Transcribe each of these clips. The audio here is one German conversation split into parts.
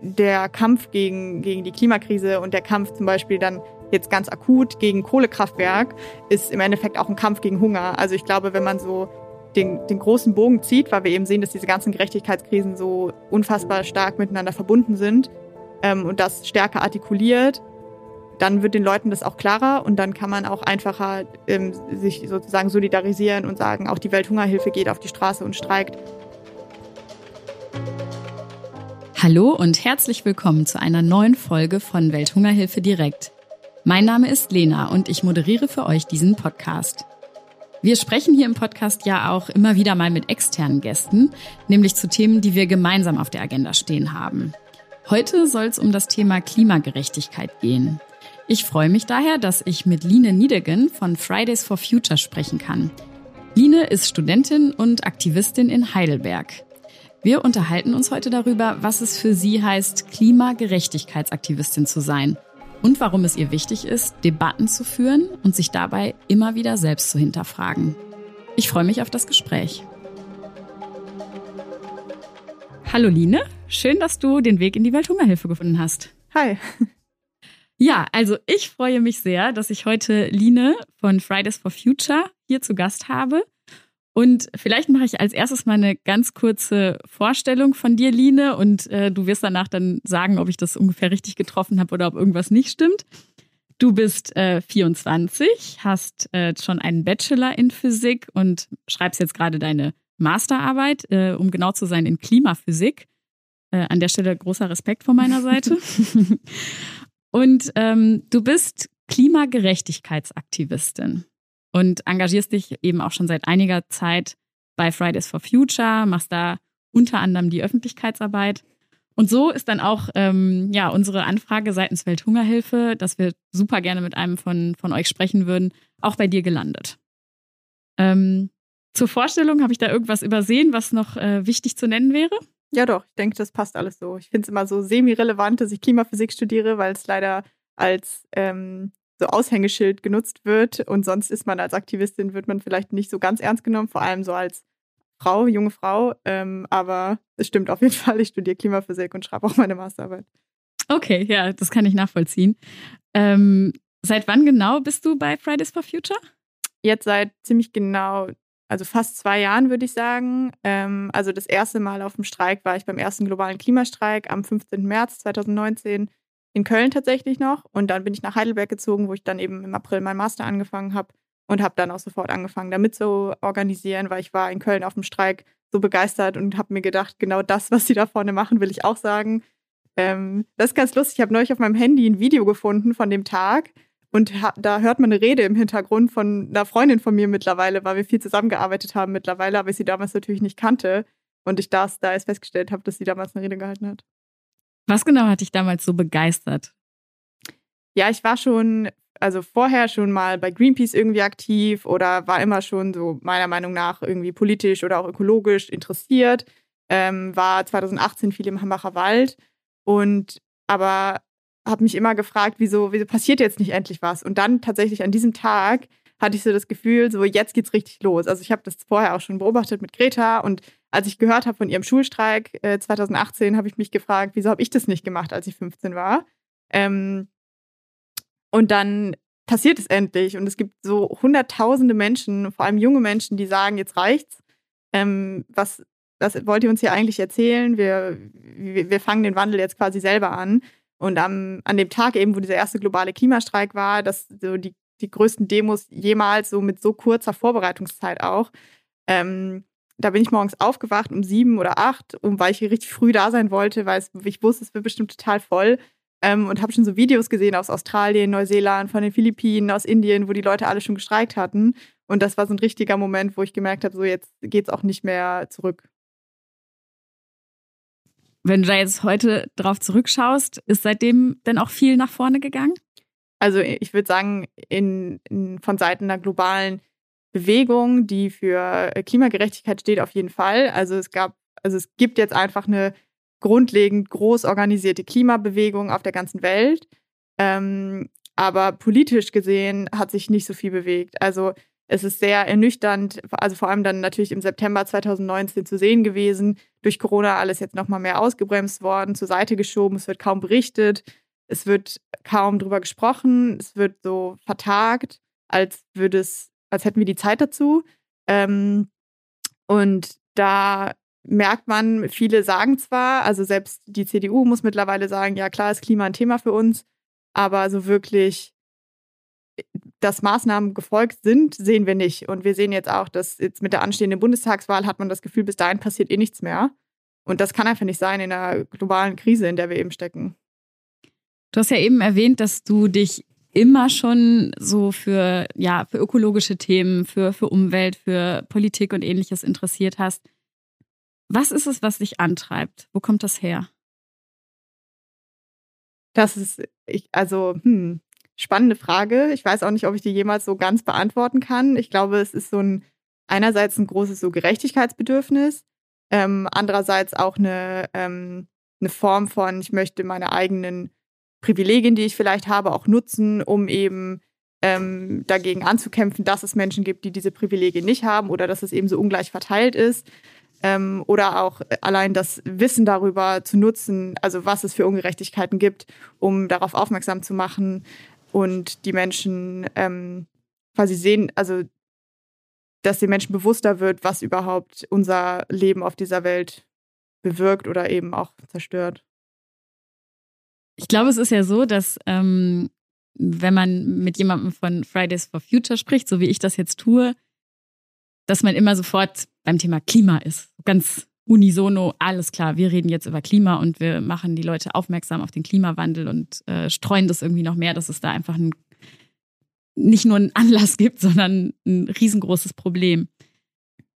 der Kampf gegen, gegen die Klimakrise und der Kampf zum Beispiel dann jetzt ganz akut gegen Kohlekraftwerk ist im Endeffekt auch ein Kampf gegen Hunger. Also ich glaube, wenn man so den, den großen Bogen zieht, weil wir eben sehen, dass diese ganzen Gerechtigkeitskrisen so unfassbar stark miteinander verbunden sind ähm, und das stärker artikuliert, dann wird den Leuten das auch klarer und dann kann man auch einfacher ähm, sich sozusagen solidarisieren und sagen, auch die Welthungerhilfe geht auf die Straße und streikt. Hallo und herzlich willkommen zu einer neuen Folge von Welthungerhilfe direkt. Mein Name ist Lena und ich moderiere für euch diesen Podcast. Wir sprechen hier im Podcast ja auch immer wieder mal mit externen Gästen, nämlich zu Themen, die wir gemeinsam auf der Agenda stehen haben. Heute soll es um das Thema Klimagerechtigkeit gehen. Ich freue mich daher, dass ich mit Line Niedegen von Fridays for Future sprechen kann. Line ist Studentin und Aktivistin in Heidelberg. Wir unterhalten uns heute darüber, was es für sie heißt, Klimagerechtigkeitsaktivistin zu sein und warum es ihr wichtig ist, Debatten zu führen und sich dabei immer wieder selbst zu hinterfragen. Ich freue mich auf das Gespräch. Hallo Line, schön, dass du den Weg in die Welthungerhilfe gefunden hast. Hi. Ja, also ich freue mich sehr, dass ich heute Line von Fridays for Future hier zu Gast habe. Und vielleicht mache ich als erstes mal eine ganz kurze Vorstellung von dir, Line, und äh, du wirst danach dann sagen, ob ich das ungefähr richtig getroffen habe oder ob irgendwas nicht stimmt. Du bist äh, 24, hast äh, schon einen Bachelor in Physik und schreibst jetzt gerade deine Masterarbeit, äh, um genau zu sein, in Klimaphysik. Äh, an der Stelle großer Respekt von meiner Seite. und ähm, du bist Klimagerechtigkeitsaktivistin und engagierst dich eben auch schon seit einiger Zeit bei Fridays for Future, machst da unter anderem die Öffentlichkeitsarbeit. Und so ist dann auch ähm, ja, unsere Anfrage seitens Welthungerhilfe, dass wir super gerne mit einem von, von euch sprechen würden, auch bei dir gelandet. Ähm, zur Vorstellung, habe ich da irgendwas übersehen, was noch äh, wichtig zu nennen wäre? Ja, doch, ich denke, das passt alles so. Ich finde es immer so semi-relevant, dass ich Klimaphysik studiere, weil es leider als ähm, so Aushängeschild genutzt wird und sonst ist man als Aktivistin, wird man vielleicht nicht so ganz ernst genommen, vor allem so als Frau, junge Frau. Ähm, aber es stimmt auf jeden Fall, ich studiere Klimaphysik und schreibe auch meine Masterarbeit. Okay, ja, das kann ich nachvollziehen. Ähm, seit wann genau bist du bei Fridays for Future? Jetzt seit ziemlich genau, also fast zwei Jahren würde ich sagen. Ähm, also das erste Mal auf dem Streik war ich beim ersten globalen Klimastreik am 15. März 2019 in Köln tatsächlich noch. Und dann bin ich nach Heidelberg gezogen, wo ich dann eben im April meinen Master angefangen habe und habe dann auch sofort angefangen, damit zu organisieren, weil ich war in Köln auf dem Streik so begeistert und habe mir gedacht, genau das, was sie da vorne machen, will ich auch sagen. Ähm, das ist ganz lustig. Ich habe neulich auf meinem Handy ein Video gefunden von dem Tag und da hört man eine Rede im Hintergrund von einer Freundin von mir mittlerweile, weil wir viel zusammengearbeitet haben mittlerweile, aber ich sie damals natürlich nicht kannte und ich das da erst festgestellt habe, dass sie damals eine Rede gehalten hat. Was genau hat dich damals so begeistert? Ja, ich war schon, also vorher schon mal bei Greenpeace irgendwie aktiv oder war immer schon so meiner Meinung nach irgendwie politisch oder auch ökologisch interessiert. Ähm, war 2018 viel im Hambacher Wald und aber habe mich immer gefragt, wieso, wieso passiert jetzt nicht endlich was? Und dann tatsächlich an diesem Tag hatte ich so das Gefühl, so jetzt geht's richtig los. Also ich habe das vorher auch schon beobachtet mit Greta und als ich gehört habe von ihrem Schulstreik äh, 2018, habe ich mich gefragt, wieso habe ich das nicht gemacht, als ich 15 war? Ähm, und dann passiert es endlich und es gibt so hunderttausende Menschen, vor allem junge Menschen, die sagen, jetzt reicht's. Ähm, was, was wollt ihr uns hier eigentlich erzählen? Wir, wir, wir fangen den Wandel jetzt quasi selber an. Und am, an dem Tag eben, wo dieser erste globale Klimastreik war, dass so die die größten Demos jemals, so mit so kurzer Vorbereitungszeit auch. Ähm, da bin ich morgens aufgewacht um sieben oder acht, um, weil ich richtig früh da sein wollte, weil es, ich wusste, es wird bestimmt total voll. Ähm, und habe schon so Videos gesehen aus Australien, Neuseeland, von den Philippinen, aus Indien, wo die Leute alle schon gestreikt hatten. Und das war so ein richtiger Moment, wo ich gemerkt habe, so jetzt geht es auch nicht mehr zurück. Wenn du da jetzt heute drauf zurückschaust, ist seitdem denn auch viel nach vorne gegangen? Also ich würde sagen, in, in, von Seiten der globalen Bewegung, die für äh, Klimagerechtigkeit steht, auf jeden Fall. Also es gab, also es gibt jetzt einfach eine grundlegend groß organisierte Klimabewegung auf der ganzen Welt. Ähm, aber politisch gesehen hat sich nicht so viel bewegt. Also Es ist sehr ernüchternd, also vor allem dann natürlich im September 2019 zu sehen gewesen. Durch Corona alles jetzt nochmal mehr ausgebremst worden, zur Seite geschoben. Es wird kaum berichtet. Es wird kaum drüber gesprochen. Es wird so vertagt, als würde es, als hätten wir die Zeit dazu. Ähm, und da merkt man, viele sagen zwar, also selbst die CDU muss mittlerweile sagen, ja klar ist Klima ein Thema für uns, aber so wirklich dass Maßnahmen gefolgt sind, sehen wir nicht. Und wir sehen jetzt auch, dass jetzt mit der anstehenden Bundestagswahl hat man das Gefühl, bis dahin passiert eh nichts mehr. Und das kann einfach nicht sein in einer globalen Krise, in der wir eben stecken. Du hast ja eben erwähnt, dass du dich immer schon so für, ja, für ökologische Themen, für, für Umwelt, für Politik und ähnliches interessiert hast. Was ist es, was dich antreibt? Wo kommt das her? Das ist, ich, also, hm, spannende Frage. Ich weiß auch nicht, ob ich die jemals so ganz beantworten kann. Ich glaube, es ist so ein einerseits ein großes so Gerechtigkeitsbedürfnis, ähm, andererseits auch eine, ähm, eine Form von, ich möchte meine eigenen Privilegien, die ich vielleicht habe, auch nutzen, um eben ähm, dagegen anzukämpfen, dass es Menschen gibt, die diese Privilegien nicht haben oder dass es eben so ungleich verteilt ist. Ähm, oder auch allein das Wissen darüber zu nutzen, also was es für Ungerechtigkeiten gibt, um darauf aufmerksam zu machen, und die Menschen ähm, quasi sehen, also dass den Menschen bewusster wird, was überhaupt unser Leben auf dieser Welt bewirkt oder eben auch zerstört. Ich glaube, es ist ja so, dass ähm, wenn man mit jemandem von Fridays for Future spricht, so wie ich das jetzt tue, dass man immer sofort beim Thema Klima ist. Ganz unisono, alles klar, wir reden jetzt über Klima und wir machen die Leute aufmerksam auf den Klimawandel und äh, streuen das irgendwie noch mehr, dass es da einfach ein, nicht nur einen Anlass gibt, sondern ein riesengroßes Problem.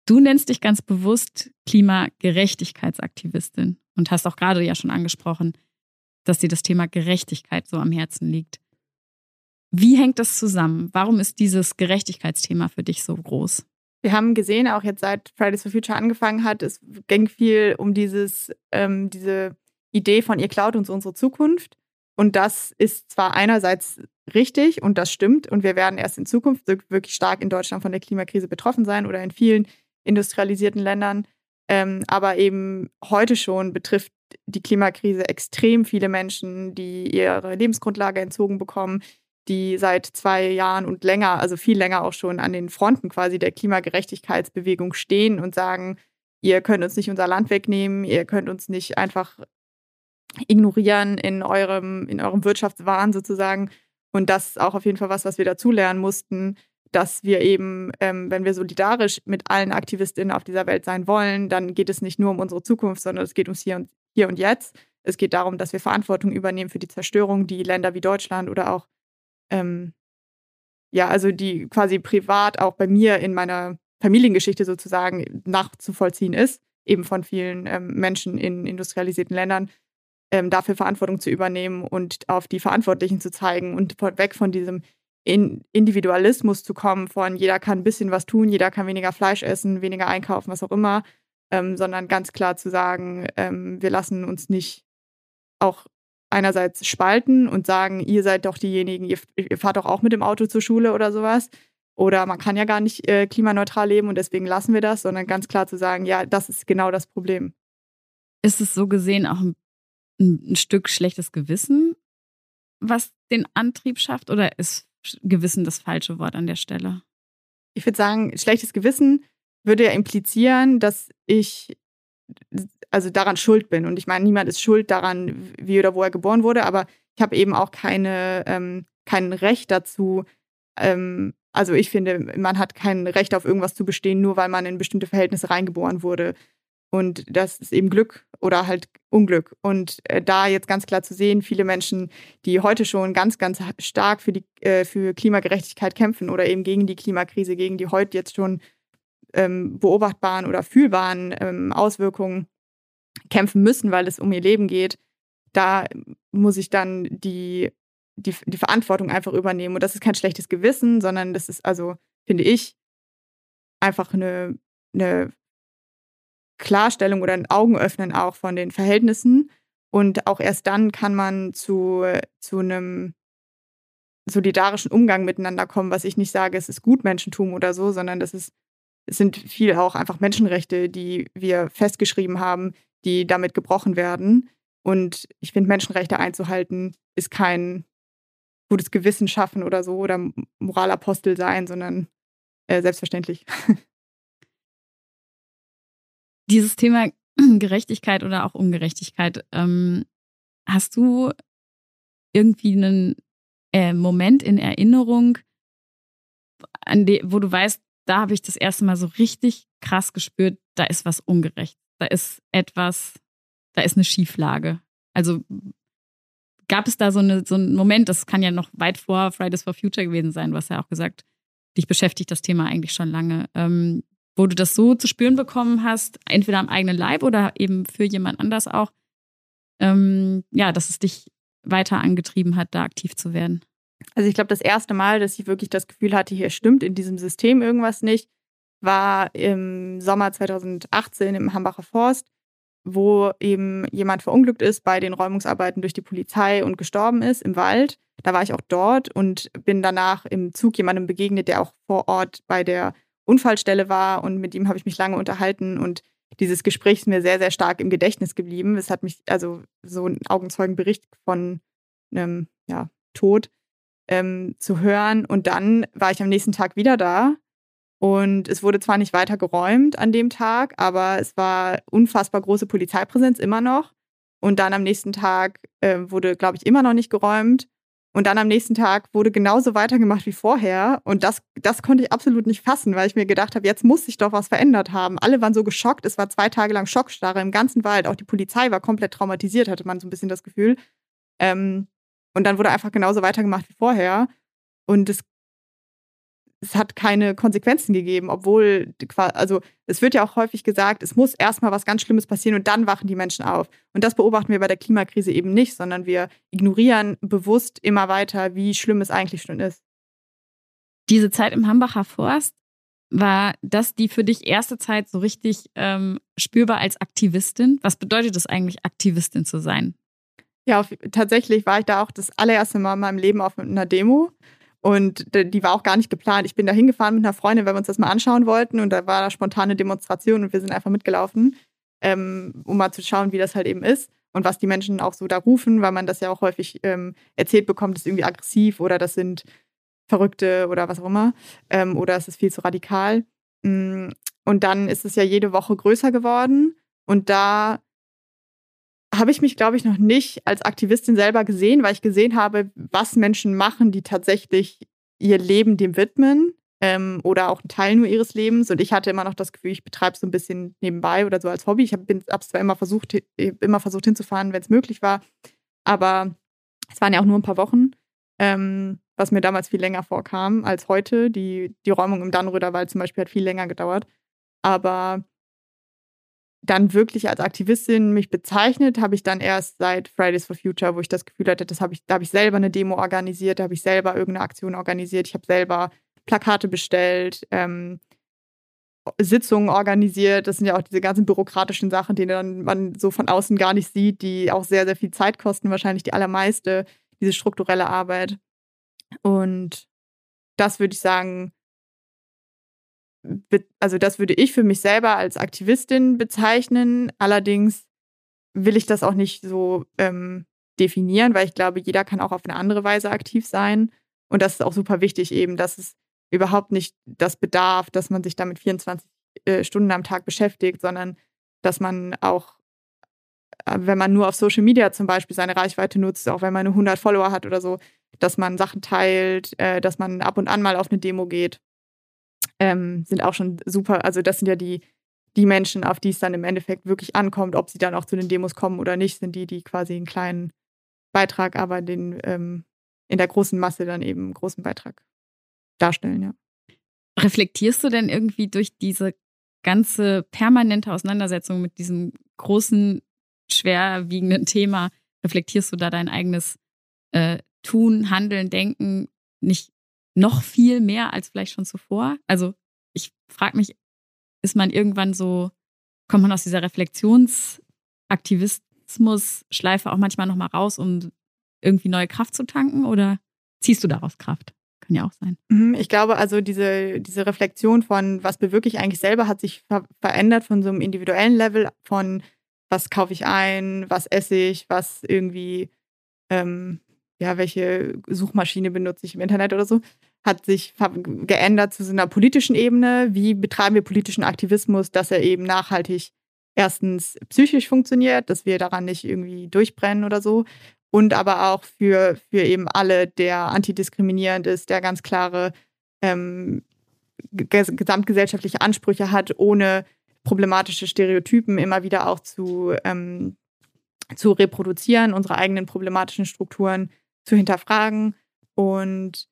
Du nennst dich ganz bewusst Klimagerechtigkeitsaktivistin und hast auch gerade ja schon angesprochen, dass dir das Thema Gerechtigkeit so am Herzen liegt. Wie hängt das zusammen? Warum ist dieses Gerechtigkeitsthema für dich so groß? Wir haben gesehen, auch jetzt seit Fridays for Future angefangen hat, es ging viel um dieses, ähm, diese Idee von ihr klaut uns unsere Zukunft. Und das ist zwar einerseits richtig und das stimmt und wir werden erst in Zukunft wirklich stark in Deutschland von der Klimakrise betroffen sein oder in vielen industrialisierten Ländern. Ähm, aber eben heute schon betrifft die Klimakrise extrem viele Menschen, die ihre Lebensgrundlage entzogen bekommen, die seit zwei Jahren und länger, also viel länger auch schon an den Fronten quasi der Klimagerechtigkeitsbewegung stehen und sagen, ihr könnt uns nicht unser Land wegnehmen, ihr könnt uns nicht einfach ignorieren in eurem, in eurem Wirtschaftswahn sozusagen. Und das ist auch auf jeden Fall was, was wir dazulernen mussten, dass wir eben, ähm, wenn wir solidarisch mit allen AktivistInnen auf dieser Welt sein wollen, dann geht es nicht nur um unsere Zukunft, sondern es geht ums Hier und, Hier und Jetzt. Es geht darum, dass wir Verantwortung übernehmen für die Zerstörung, die Länder wie Deutschland oder auch ähm, ja, also die quasi privat auch bei mir in meiner Familiengeschichte sozusagen nachzuvollziehen ist, eben von vielen ähm, Menschen in industrialisierten Ländern, ähm, dafür Verantwortung zu übernehmen und auf die Verantwortlichen zu zeigen und weg von diesem in Individualismus zu kommen, von jeder kann ein bisschen was tun, jeder kann weniger Fleisch essen, weniger einkaufen, was auch immer, ähm, sondern ganz klar zu sagen, ähm, wir lassen uns nicht auch einerseits spalten und sagen, ihr seid doch diejenigen, ihr, ihr, fahrt doch auch mit dem Auto zur Schule oder sowas. Oder man kann ja gar nicht äh, klimaneutral leben und deswegen lassen wir das, sondern ganz klar zu sagen, ja, das ist genau das Problem. Ist es so gesehen auch ein, ein Stück schlechtes Gewissen, was den Antrieb schafft, oder ist Gewissen das falsche Wort an der Stelle? Ich würde sagen, schlechtes Gewissen würde ja implizieren, dass ich also daran schuld bin. Und ich meine, niemand ist schuld daran, wie oder wo er geboren wurde, aber ich habe eben auch keine, ähm, kein Recht dazu. Ähm, also ich finde, man hat kein Recht auf irgendwas zu bestehen, nur weil man in bestimmte Verhältnisse reingeboren wurde. Und das ist eben Glück oder halt Unglück. Und äh, da jetzt ganz klar zu sehen, viele Menschen, die heute schon ganz, ganz stark für die äh, für Klimagerechtigkeit kämpfen oder eben gegen die Klimakrise, gegen die heute jetzt schon ähm, beobachtbaren oder fühlbaren ähm, Auswirkungen kämpfen müssen, weil es um ihr Leben geht, da muss ich dann die, die, die Verantwortung einfach übernehmen. Und das ist kein schlechtes Gewissen, sondern das ist also, finde ich, einfach eine, eine Klarstellung oder ein Augenöffnen auch von den Verhältnissen. Und auch erst dann kann man zu, zu einem solidarischen Umgang miteinander kommen, was ich nicht sage, es ist Gutmenschentum oder so, sondern das ist, es sind viel auch einfach Menschenrechte, die wir festgeschrieben haben, die damit gebrochen werden. Und ich finde, Menschenrechte einzuhalten ist kein gutes Gewissen schaffen oder so oder Moralapostel sein, sondern äh, selbstverständlich. Dieses Thema Gerechtigkeit oder auch Ungerechtigkeit, ähm, hast du irgendwie einen äh, Moment in Erinnerung, an de, wo du weißt, da habe ich das erste Mal so richtig krass gespürt, da ist was ungerecht. Da ist etwas, da ist eine Schieflage. Also gab es da so, eine, so einen Moment, das kann ja noch weit vor Fridays for Future gewesen sein, hast ja auch gesagt, dich beschäftigt das Thema eigentlich schon lange, ähm, wo du das so zu spüren bekommen hast, entweder am eigenen Leib oder eben für jemand anders auch, ähm, ja, dass es dich weiter angetrieben hat, da aktiv zu werden? Also ich glaube, das erste Mal, dass ich wirklich das Gefühl hatte, hier stimmt in diesem System irgendwas nicht, war im Sommer 2018 im Hambacher Forst, wo eben jemand verunglückt ist bei den Räumungsarbeiten durch die Polizei und gestorben ist im Wald. Da war ich auch dort und bin danach im Zug jemandem begegnet, der auch vor Ort bei der Unfallstelle war und mit ihm habe ich mich lange unterhalten und dieses Gespräch ist mir sehr, sehr stark im Gedächtnis geblieben. Es hat mich, also so ein Augenzeugenbericht von einem ja, Tod ähm, zu hören. Und dann war ich am nächsten Tag wieder da. Und es wurde zwar nicht weiter geräumt an dem Tag, aber es war unfassbar große Polizeipräsenz immer noch. Und dann am nächsten Tag äh, wurde, glaube ich, immer noch nicht geräumt. Und dann am nächsten Tag wurde genauso weitergemacht wie vorher. Und das, das konnte ich absolut nicht fassen, weil ich mir gedacht habe, jetzt muss sich doch was verändert haben. Alle waren so geschockt. Es war zwei Tage lang Schockstarre im ganzen Wald. Auch die Polizei war komplett traumatisiert, hatte man so ein bisschen das Gefühl. Ähm, und dann wurde einfach genauso weitergemacht wie vorher. Und es es hat keine Konsequenzen gegeben, obwohl, also es wird ja auch häufig gesagt, es muss erstmal was ganz Schlimmes passieren und dann wachen die Menschen auf. Und das beobachten wir bei der Klimakrise eben nicht, sondern wir ignorieren bewusst immer weiter, wie schlimm es eigentlich schon ist. Diese Zeit im Hambacher Forst, war das die für dich erste Zeit so richtig ähm, spürbar als Aktivistin? Was bedeutet es eigentlich, Aktivistin zu sein? Ja, auf, tatsächlich war ich da auch das allererste Mal in meinem Leben auf einer Demo. Und die war auch gar nicht geplant. Ich bin da hingefahren mit einer Freundin, weil wir uns das mal anschauen wollten. Und da war da spontane Demonstration und wir sind einfach mitgelaufen, ähm, um mal zu schauen, wie das halt eben ist und was die Menschen auch so da rufen, weil man das ja auch häufig ähm, erzählt bekommt, ist irgendwie aggressiv oder das sind Verrückte oder was auch immer. Ähm, oder es ist viel zu radikal. Mm, und dann ist es ja jede Woche größer geworden. Und da habe ich mich, glaube ich, noch nicht als Aktivistin selber gesehen, weil ich gesehen habe, was Menschen machen, die tatsächlich ihr Leben dem widmen ähm, oder auch einen Teil nur ihres Lebens. Und ich hatte immer noch das Gefühl, ich betreibe es so ein bisschen nebenbei oder so als Hobby. Ich habe es zwar immer versucht, immer versucht hinzufahren, wenn es möglich war, aber es waren ja auch nur ein paar Wochen, ähm, was mir damals viel länger vorkam als heute. Die, die Räumung im Dannröder Wald zum Beispiel hat viel länger gedauert. Aber dann wirklich als Aktivistin mich bezeichnet, habe ich dann erst seit Fridays for Future, wo ich das Gefühl hatte, das habe ich, da habe ich selber eine Demo organisiert, da habe ich selber irgendeine Aktion organisiert, ich habe selber Plakate bestellt, ähm, Sitzungen organisiert. Das sind ja auch diese ganzen bürokratischen Sachen, die dann man so von außen gar nicht sieht, die auch sehr, sehr viel Zeit kosten, wahrscheinlich die allermeiste, diese strukturelle Arbeit. Und das würde ich sagen, also das würde ich für mich selber als Aktivistin bezeichnen. Allerdings will ich das auch nicht so ähm, definieren, weil ich glaube, jeder kann auch auf eine andere Weise aktiv sein. Und das ist auch super wichtig eben, dass es überhaupt nicht das bedarf, dass man sich damit 24 äh, Stunden am Tag beschäftigt, sondern dass man auch, äh, wenn man nur auf Social Media zum Beispiel seine Reichweite nutzt, auch wenn man eine 100 Follower hat oder so, dass man Sachen teilt, äh, dass man ab und an mal auf eine Demo geht ähm, sind auch schon super. Also das sind ja die, die Menschen, auf die es dann im Endeffekt wirklich ankommt, ob sie dann auch zu den Demos kommen oder nicht, sind die, die quasi einen kleinen Beitrag, aber den ähm, in der großen Masse dann eben einen großen Beitrag darstellen, ja. Reflektierst du denn irgendwie durch diese ganze permanente Auseinandersetzung mit diesem großen, schwerwiegenden Thema, reflektierst du da dein eigenes äh, Tun, Handeln, Denken nicht noch viel mehr als vielleicht schon zuvor. Also ich frage mich, ist man irgendwann so, kommt man aus dieser Reflexionsaktivismus-Schleife auch manchmal nochmal raus, um irgendwie neue Kraft zu tanken oder? ziehst du daraus Kraft? Kann ja auch sein. Mhm, ich glaube, also diese, diese Reflexion von, was bewirke ich eigentlich selber, hat sich ver verändert von so einem individuellen Level von, was kaufe ich ein, was esse ich, was irgendwie, ähm, ja, welche Suchmaschine benutze ich im Internet oder so, hat sich geändert zu so einer politischen Ebene. Wie betreiben wir politischen Aktivismus, dass er eben nachhaltig erstens psychisch funktioniert, dass wir daran nicht irgendwie durchbrennen oder so. Und aber auch für, für eben alle, der antidiskriminierend ist, der ganz klare ähm, gesamtgesellschaftliche Ansprüche hat, ohne problematische Stereotypen immer wieder auch zu, ähm, zu reproduzieren, unsere eigenen problematischen Strukturen zu hinterfragen. Und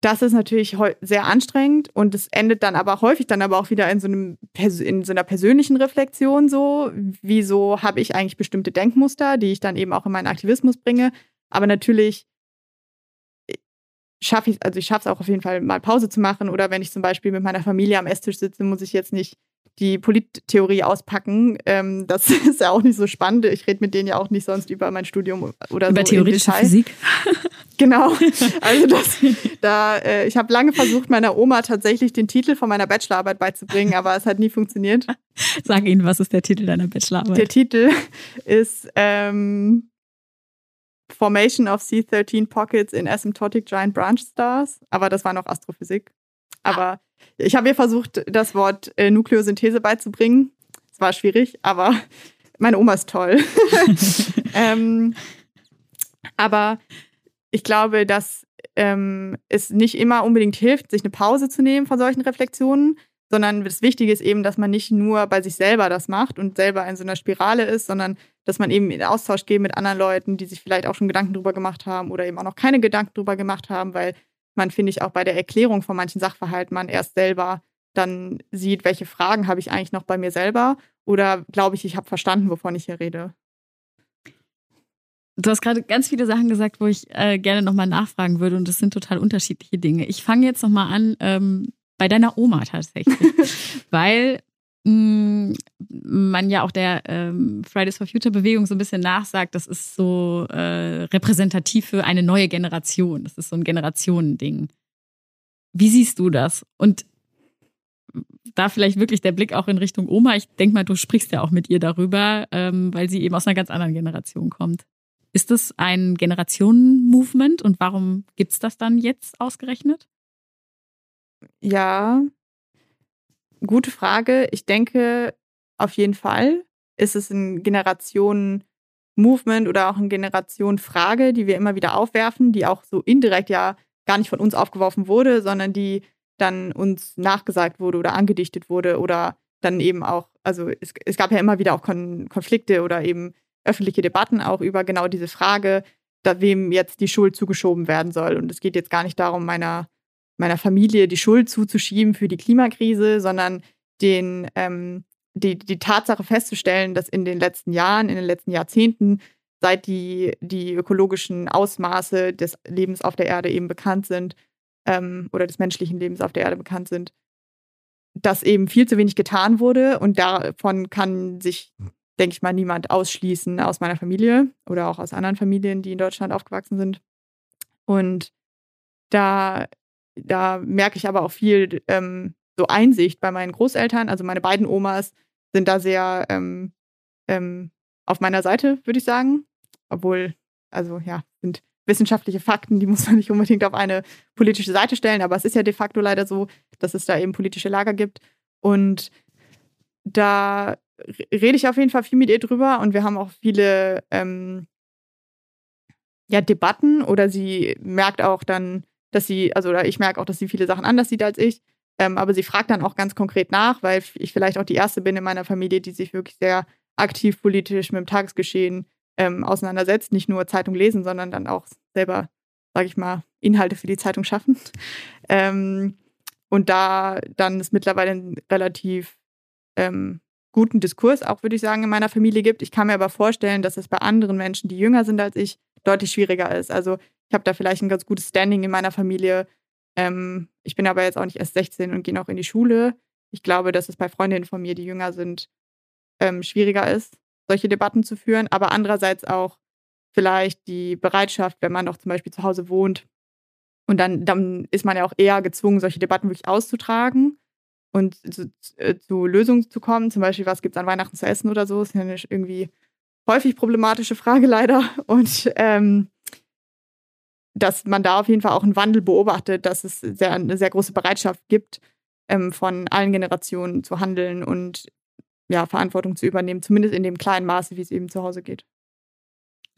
das ist natürlich sehr anstrengend und es endet dann aber häufig dann aber auch wieder in so, einem, in so einer persönlichen Reflexion so, wieso habe ich eigentlich bestimmte Denkmuster, die ich dann eben auch in meinen Aktivismus bringe. Aber natürlich äh, schaffe ich, also ich schaffe es auch auf jeden Fall mal Pause zu machen oder wenn ich zum Beispiel mit meiner Familie am Esstisch sitze, muss ich jetzt nicht die Polittheorie auspacken. Ähm, das ist ja auch nicht so spannend. Ich rede mit denen ja auch nicht sonst über mein Studium oder über so. Über theoretische Physik. Genau. Also das, da, äh, ich habe lange versucht, meiner Oma tatsächlich den Titel von meiner Bachelorarbeit beizubringen, aber es hat nie funktioniert. Sag Ihnen, was ist der Titel deiner Bachelorarbeit? Der Titel ist ähm, Formation of C13 Pockets in Asymptotic Giant Branch Stars, aber das war noch Astrophysik. Aber ich habe ihr versucht, das Wort äh, Nukleosynthese beizubringen. Es war schwierig, aber meine Oma ist toll. ähm, aber ich glaube, dass ähm, es nicht immer unbedingt hilft, sich eine Pause zu nehmen von solchen Reflexionen, sondern das Wichtige ist eben, dass man nicht nur bei sich selber das macht und selber in so einer Spirale ist, sondern dass man eben in Austausch geht mit anderen Leuten, die sich vielleicht auch schon Gedanken drüber gemacht haben oder eben auch noch keine Gedanken drüber gemacht haben, weil man, finde ich, auch bei der Erklärung von manchen Sachverhalten man erst selber dann sieht, welche Fragen habe ich eigentlich noch bei mir selber oder glaube ich, ich habe verstanden, wovon ich hier rede. Du hast gerade ganz viele Sachen gesagt, wo ich äh, gerne nochmal nachfragen würde und das sind total unterschiedliche Dinge. Ich fange jetzt nochmal an ähm, bei deiner Oma tatsächlich, weil man ja auch der ähm, Fridays for Future Bewegung so ein bisschen nachsagt, das ist so äh, repräsentativ für eine neue Generation. Das ist so ein Generationending. Wie siehst du das? Und da vielleicht wirklich der Blick auch in Richtung Oma. Ich denke mal, du sprichst ja auch mit ihr darüber, ähm, weil sie eben aus einer ganz anderen Generation kommt. Ist das ein Generationen-Movement und warum gibt es das dann jetzt ausgerechnet? Ja, gute Frage. Ich denke, auf jeden Fall ist es ein Generationen-Movement oder auch eine Generationen-Frage, die wir immer wieder aufwerfen, die auch so indirekt ja gar nicht von uns aufgeworfen wurde, sondern die dann uns nachgesagt wurde oder angedichtet wurde oder dann eben auch, also es, es gab ja immer wieder auch Kon Konflikte oder eben öffentliche Debatten auch über genau diese Frage, da wem jetzt die Schuld zugeschoben werden soll. Und es geht jetzt gar nicht darum, meiner, meiner Familie die Schuld zuzuschieben für die Klimakrise, sondern den, ähm, die, die Tatsache festzustellen, dass in den letzten Jahren, in den letzten Jahrzehnten, seit die, die ökologischen Ausmaße des Lebens auf der Erde eben bekannt sind ähm, oder des menschlichen Lebens auf der Erde bekannt sind, dass eben viel zu wenig getan wurde und davon kann sich denke ich mal, niemand ausschließen aus meiner Familie oder auch aus anderen Familien, die in Deutschland aufgewachsen sind. Und da, da merke ich aber auch viel ähm, so Einsicht bei meinen Großeltern. Also meine beiden Omas sind da sehr ähm, ähm, auf meiner Seite, würde ich sagen. Obwohl, also ja, sind wissenschaftliche Fakten, die muss man nicht unbedingt auf eine politische Seite stellen, aber es ist ja de facto leider so, dass es da eben politische Lager gibt. Und da rede ich auf jeden Fall viel mit ihr drüber und wir haben auch viele ähm, ja, Debatten oder sie merkt auch dann, dass sie, also oder ich merke auch, dass sie viele Sachen anders sieht als ich. Ähm, aber sie fragt dann auch ganz konkret nach, weil ich vielleicht auch die erste bin in meiner Familie, die sich wirklich sehr aktiv politisch mit dem Tagesgeschehen ähm, auseinandersetzt. Nicht nur Zeitung lesen, sondern dann auch selber, sage ich mal, Inhalte für die Zeitung schaffen. Ähm, und da dann ist mittlerweile relativ ähm, guten Diskurs auch, würde ich sagen, in meiner Familie gibt. Ich kann mir aber vorstellen, dass es bei anderen Menschen, die jünger sind als ich, deutlich schwieriger ist. Also ich habe da vielleicht ein ganz gutes Standing in meiner Familie. Ähm, ich bin aber jetzt auch nicht erst 16 und gehe noch in die Schule. Ich glaube, dass es bei Freundinnen von mir, die jünger sind, ähm, schwieriger ist, solche Debatten zu führen. Aber andererseits auch vielleicht die Bereitschaft, wenn man noch zum Beispiel zu Hause wohnt. Und dann, dann ist man ja auch eher gezwungen, solche Debatten wirklich auszutragen und zu, äh, zu Lösungen zu kommen. Zum Beispiel, was gibt es an Weihnachten zu essen oder so? Das ist ja eine irgendwie häufig problematische Frage leider. Und ähm, dass man da auf jeden Fall auch einen Wandel beobachtet, dass es sehr, eine sehr große Bereitschaft gibt, ähm, von allen Generationen zu handeln und ja, Verantwortung zu übernehmen, zumindest in dem kleinen Maße, wie es eben zu Hause geht.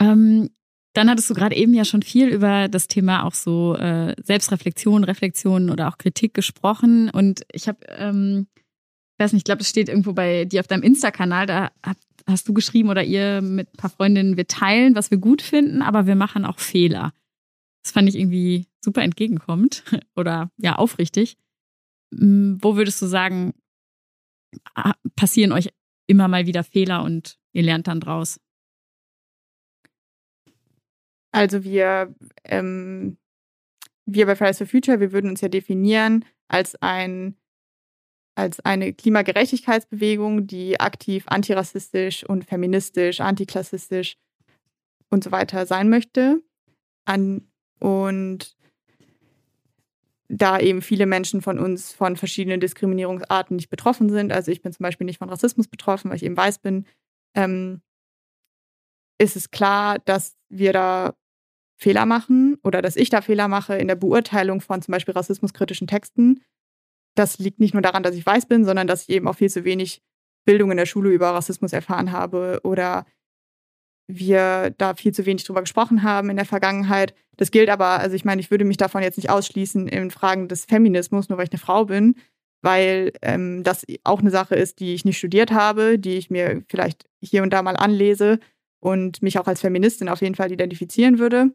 Ähm, dann hattest du gerade eben ja schon viel über das Thema auch so äh, Selbstreflexion, Reflexion oder auch Kritik gesprochen. Und ich habe, ähm, weiß nicht, ich glaube, das steht irgendwo bei dir auf deinem Insta-Kanal, da hab, hast du geschrieben oder ihr mit ein paar Freundinnen, wir teilen, was wir gut finden, aber wir machen auch Fehler. Das fand ich irgendwie super entgegenkommend oder ja, aufrichtig. Wo würdest du sagen, passieren euch immer mal wieder Fehler und ihr lernt dann draus? Also wir, ähm, wir bei Fridays for Future, wir würden uns ja definieren als ein als eine Klimagerechtigkeitsbewegung, die aktiv antirassistisch und feministisch, antiklassistisch und so weiter sein möchte. An, und da eben viele Menschen von uns von verschiedenen Diskriminierungsarten nicht betroffen sind. Also ich bin zum Beispiel nicht von Rassismus betroffen, weil ich eben weiß bin. Ähm, ist es klar, dass wir da Fehler machen oder dass ich da Fehler mache in der Beurteilung von zum Beispiel rassismuskritischen Texten. Das liegt nicht nur daran, dass ich weiß bin, sondern dass ich eben auch viel zu wenig Bildung in der Schule über Rassismus erfahren habe oder wir da viel zu wenig drüber gesprochen haben in der Vergangenheit. Das gilt aber, also ich meine, ich würde mich davon jetzt nicht ausschließen in Fragen des Feminismus, nur weil ich eine Frau bin, weil ähm, das auch eine Sache ist, die ich nicht studiert habe, die ich mir vielleicht hier und da mal anlese und mich auch als Feministin auf jeden Fall identifizieren würde.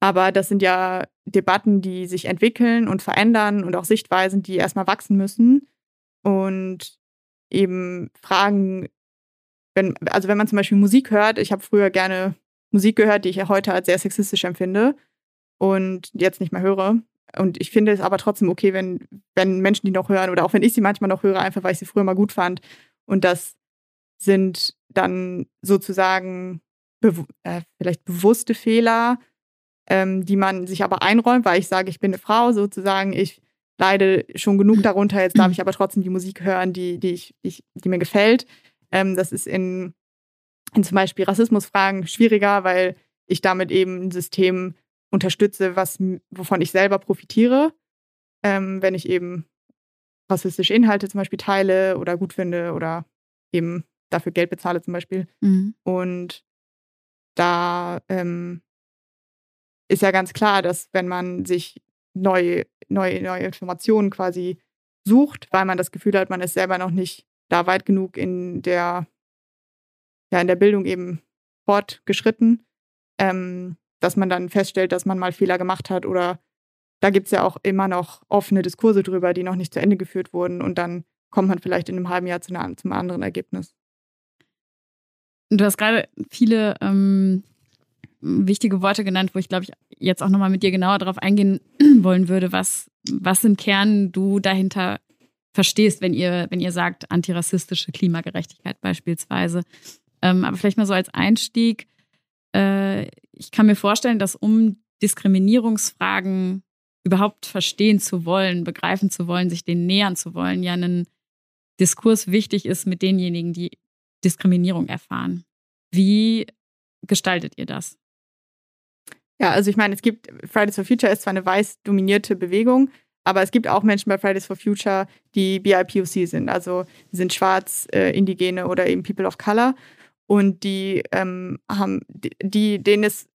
Aber das sind ja Debatten, die sich entwickeln und verändern und auch Sichtweisen, die erstmal wachsen müssen. Und eben Fragen wenn, also wenn man zum Beispiel Musik hört, ich habe früher gerne Musik gehört, die ich heute als sehr sexistisch empfinde und jetzt nicht mehr höre. Und ich finde es aber trotzdem okay, wenn, wenn Menschen die noch hören oder auch wenn ich sie manchmal noch höre, einfach weil ich sie früher mal gut fand. Und das sind dann sozusagen be äh, vielleicht bewusste Fehler, ähm, die man sich aber einräumt, weil ich sage, ich bin eine Frau sozusagen, ich leide schon genug darunter, jetzt darf ich aber trotzdem die Musik hören, die, die, ich, ich die mir gefällt. Ähm, das ist in, in zum Beispiel Rassismusfragen schwieriger, weil ich damit eben ein System unterstütze, was, wovon ich selber profitiere, ähm, wenn ich eben rassistische Inhalte zum Beispiel teile oder gut finde oder eben dafür Geld bezahle zum Beispiel. Mhm. Und da ähm, ist ja ganz klar, dass wenn man sich neue, neue, neue Informationen quasi sucht, weil man das Gefühl hat, man ist selber noch nicht da weit genug in der, ja, in der Bildung eben fortgeschritten, ähm, dass man dann feststellt, dass man mal Fehler gemacht hat oder da gibt es ja auch immer noch offene Diskurse drüber, die noch nicht zu Ende geführt wurden und dann kommt man vielleicht in einem halben Jahr zu einer, zum anderen Ergebnis. Du hast gerade viele ähm, wichtige Worte genannt, wo ich glaube ich jetzt auch nochmal mit dir genauer darauf eingehen wollen würde, was, was im Kern du dahinter verstehst, wenn ihr, wenn ihr sagt, antirassistische Klimagerechtigkeit beispielsweise. Ähm, aber vielleicht mal so als Einstieg. Äh, ich kann mir vorstellen, dass um Diskriminierungsfragen überhaupt verstehen zu wollen, begreifen zu wollen, sich denen nähern zu wollen, ja ein Diskurs wichtig ist mit denjenigen, die Diskriminierung erfahren. Wie gestaltet ihr das? Ja, also ich meine, es gibt Fridays for Future ist zwar eine weiß dominierte Bewegung, aber es gibt auch Menschen bei Fridays for Future, die BIPOC sind, also sind schwarz, äh, Indigene oder eben People of Color. Und die ähm, haben, die, denen ist,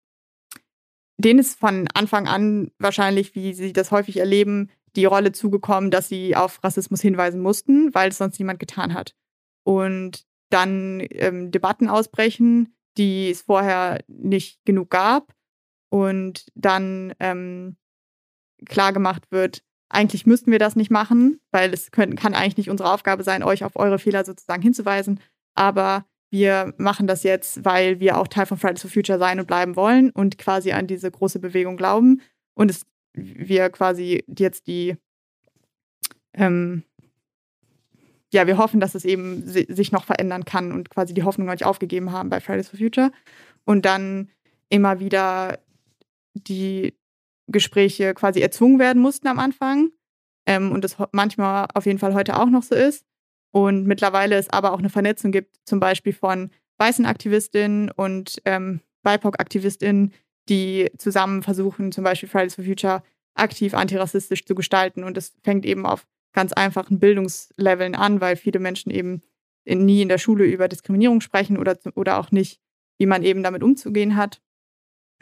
denen ist von Anfang an wahrscheinlich, wie sie das häufig erleben, die Rolle zugekommen, dass sie auf Rassismus hinweisen mussten, weil es sonst niemand getan hat. Und dann ähm, Debatten ausbrechen, die es vorher nicht genug gab. Und dann ähm, klar gemacht wird, eigentlich müssten wir das nicht machen, weil es können, kann eigentlich nicht unsere Aufgabe sein, euch auf eure Fehler sozusagen hinzuweisen. Aber wir machen das jetzt, weil wir auch Teil von Fridays for Future sein und bleiben wollen und quasi an diese große Bewegung glauben. Und es, wir quasi jetzt die, ähm, ja, wir hoffen, dass es eben sich noch verändern kann und quasi die Hoffnung noch nicht aufgegeben haben bei Fridays for Future. Und dann immer wieder die Gespräche quasi erzwungen werden mussten am Anfang. Ähm, und das manchmal auf jeden Fall heute auch noch so ist. Und mittlerweile es aber auch eine Vernetzung gibt, zum Beispiel von weißen Aktivistinnen und ähm, BIPOC-AktivistInnen, die zusammen versuchen, zum Beispiel Fridays for Future aktiv antirassistisch zu gestalten. Und das fängt eben auf ganz einfachen Bildungsleveln an, weil viele Menschen eben in, nie in der Schule über Diskriminierung sprechen oder, oder auch nicht, wie man eben damit umzugehen hat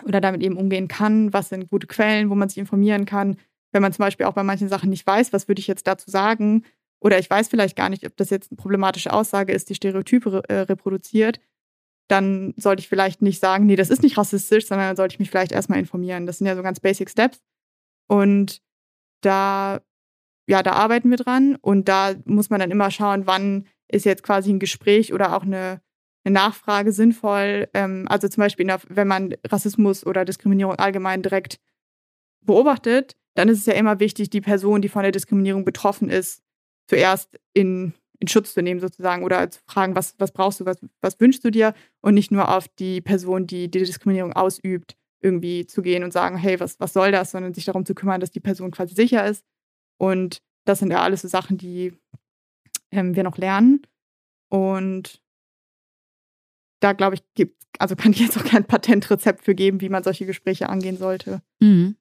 oder damit eben umgehen kann. Was sind gute Quellen, wo man sich informieren kann? Wenn man zum Beispiel auch bei manchen Sachen nicht weiß, was würde ich jetzt dazu sagen? Oder ich weiß vielleicht gar nicht, ob das jetzt eine problematische Aussage ist, die Stereotype äh, reproduziert, dann sollte ich vielleicht nicht sagen, nee, das ist nicht rassistisch, sondern dann sollte ich mich vielleicht erstmal informieren. Das sind ja so ganz basic Steps. Und da, ja, da arbeiten wir dran. Und da muss man dann immer schauen, wann ist jetzt quasi ein Gespräch oder auch eine, eine Nachfrage sinnvoll. Ähm, also zum Beispiel, der, wenn man Rassismus oder Diskriminierung allgemein direkt beobachtet, dann ist es ja immer wichtig, die Person, die von der Diskriminierung betroffen ist, zuerst in in Schutz zu nehmen sozusagen oder zu fragen, was, was brauchst du, was, was wünschst du dir und nicht nur auf die Person, die die Diskriminierung ausübt, irgendwie zu gehen und sagen, hey, was, was soll das, sondern sich darum zu kümmern, dass die Person quasi sicher ist. Und das sind ja alles so Sachen, die ähm, wir noch lernen. Und da glaube ich, gibt, also kann ich jetzt auch kein Patentrezept für geben, wie man solche Gespräche angehen sollte. Mhm.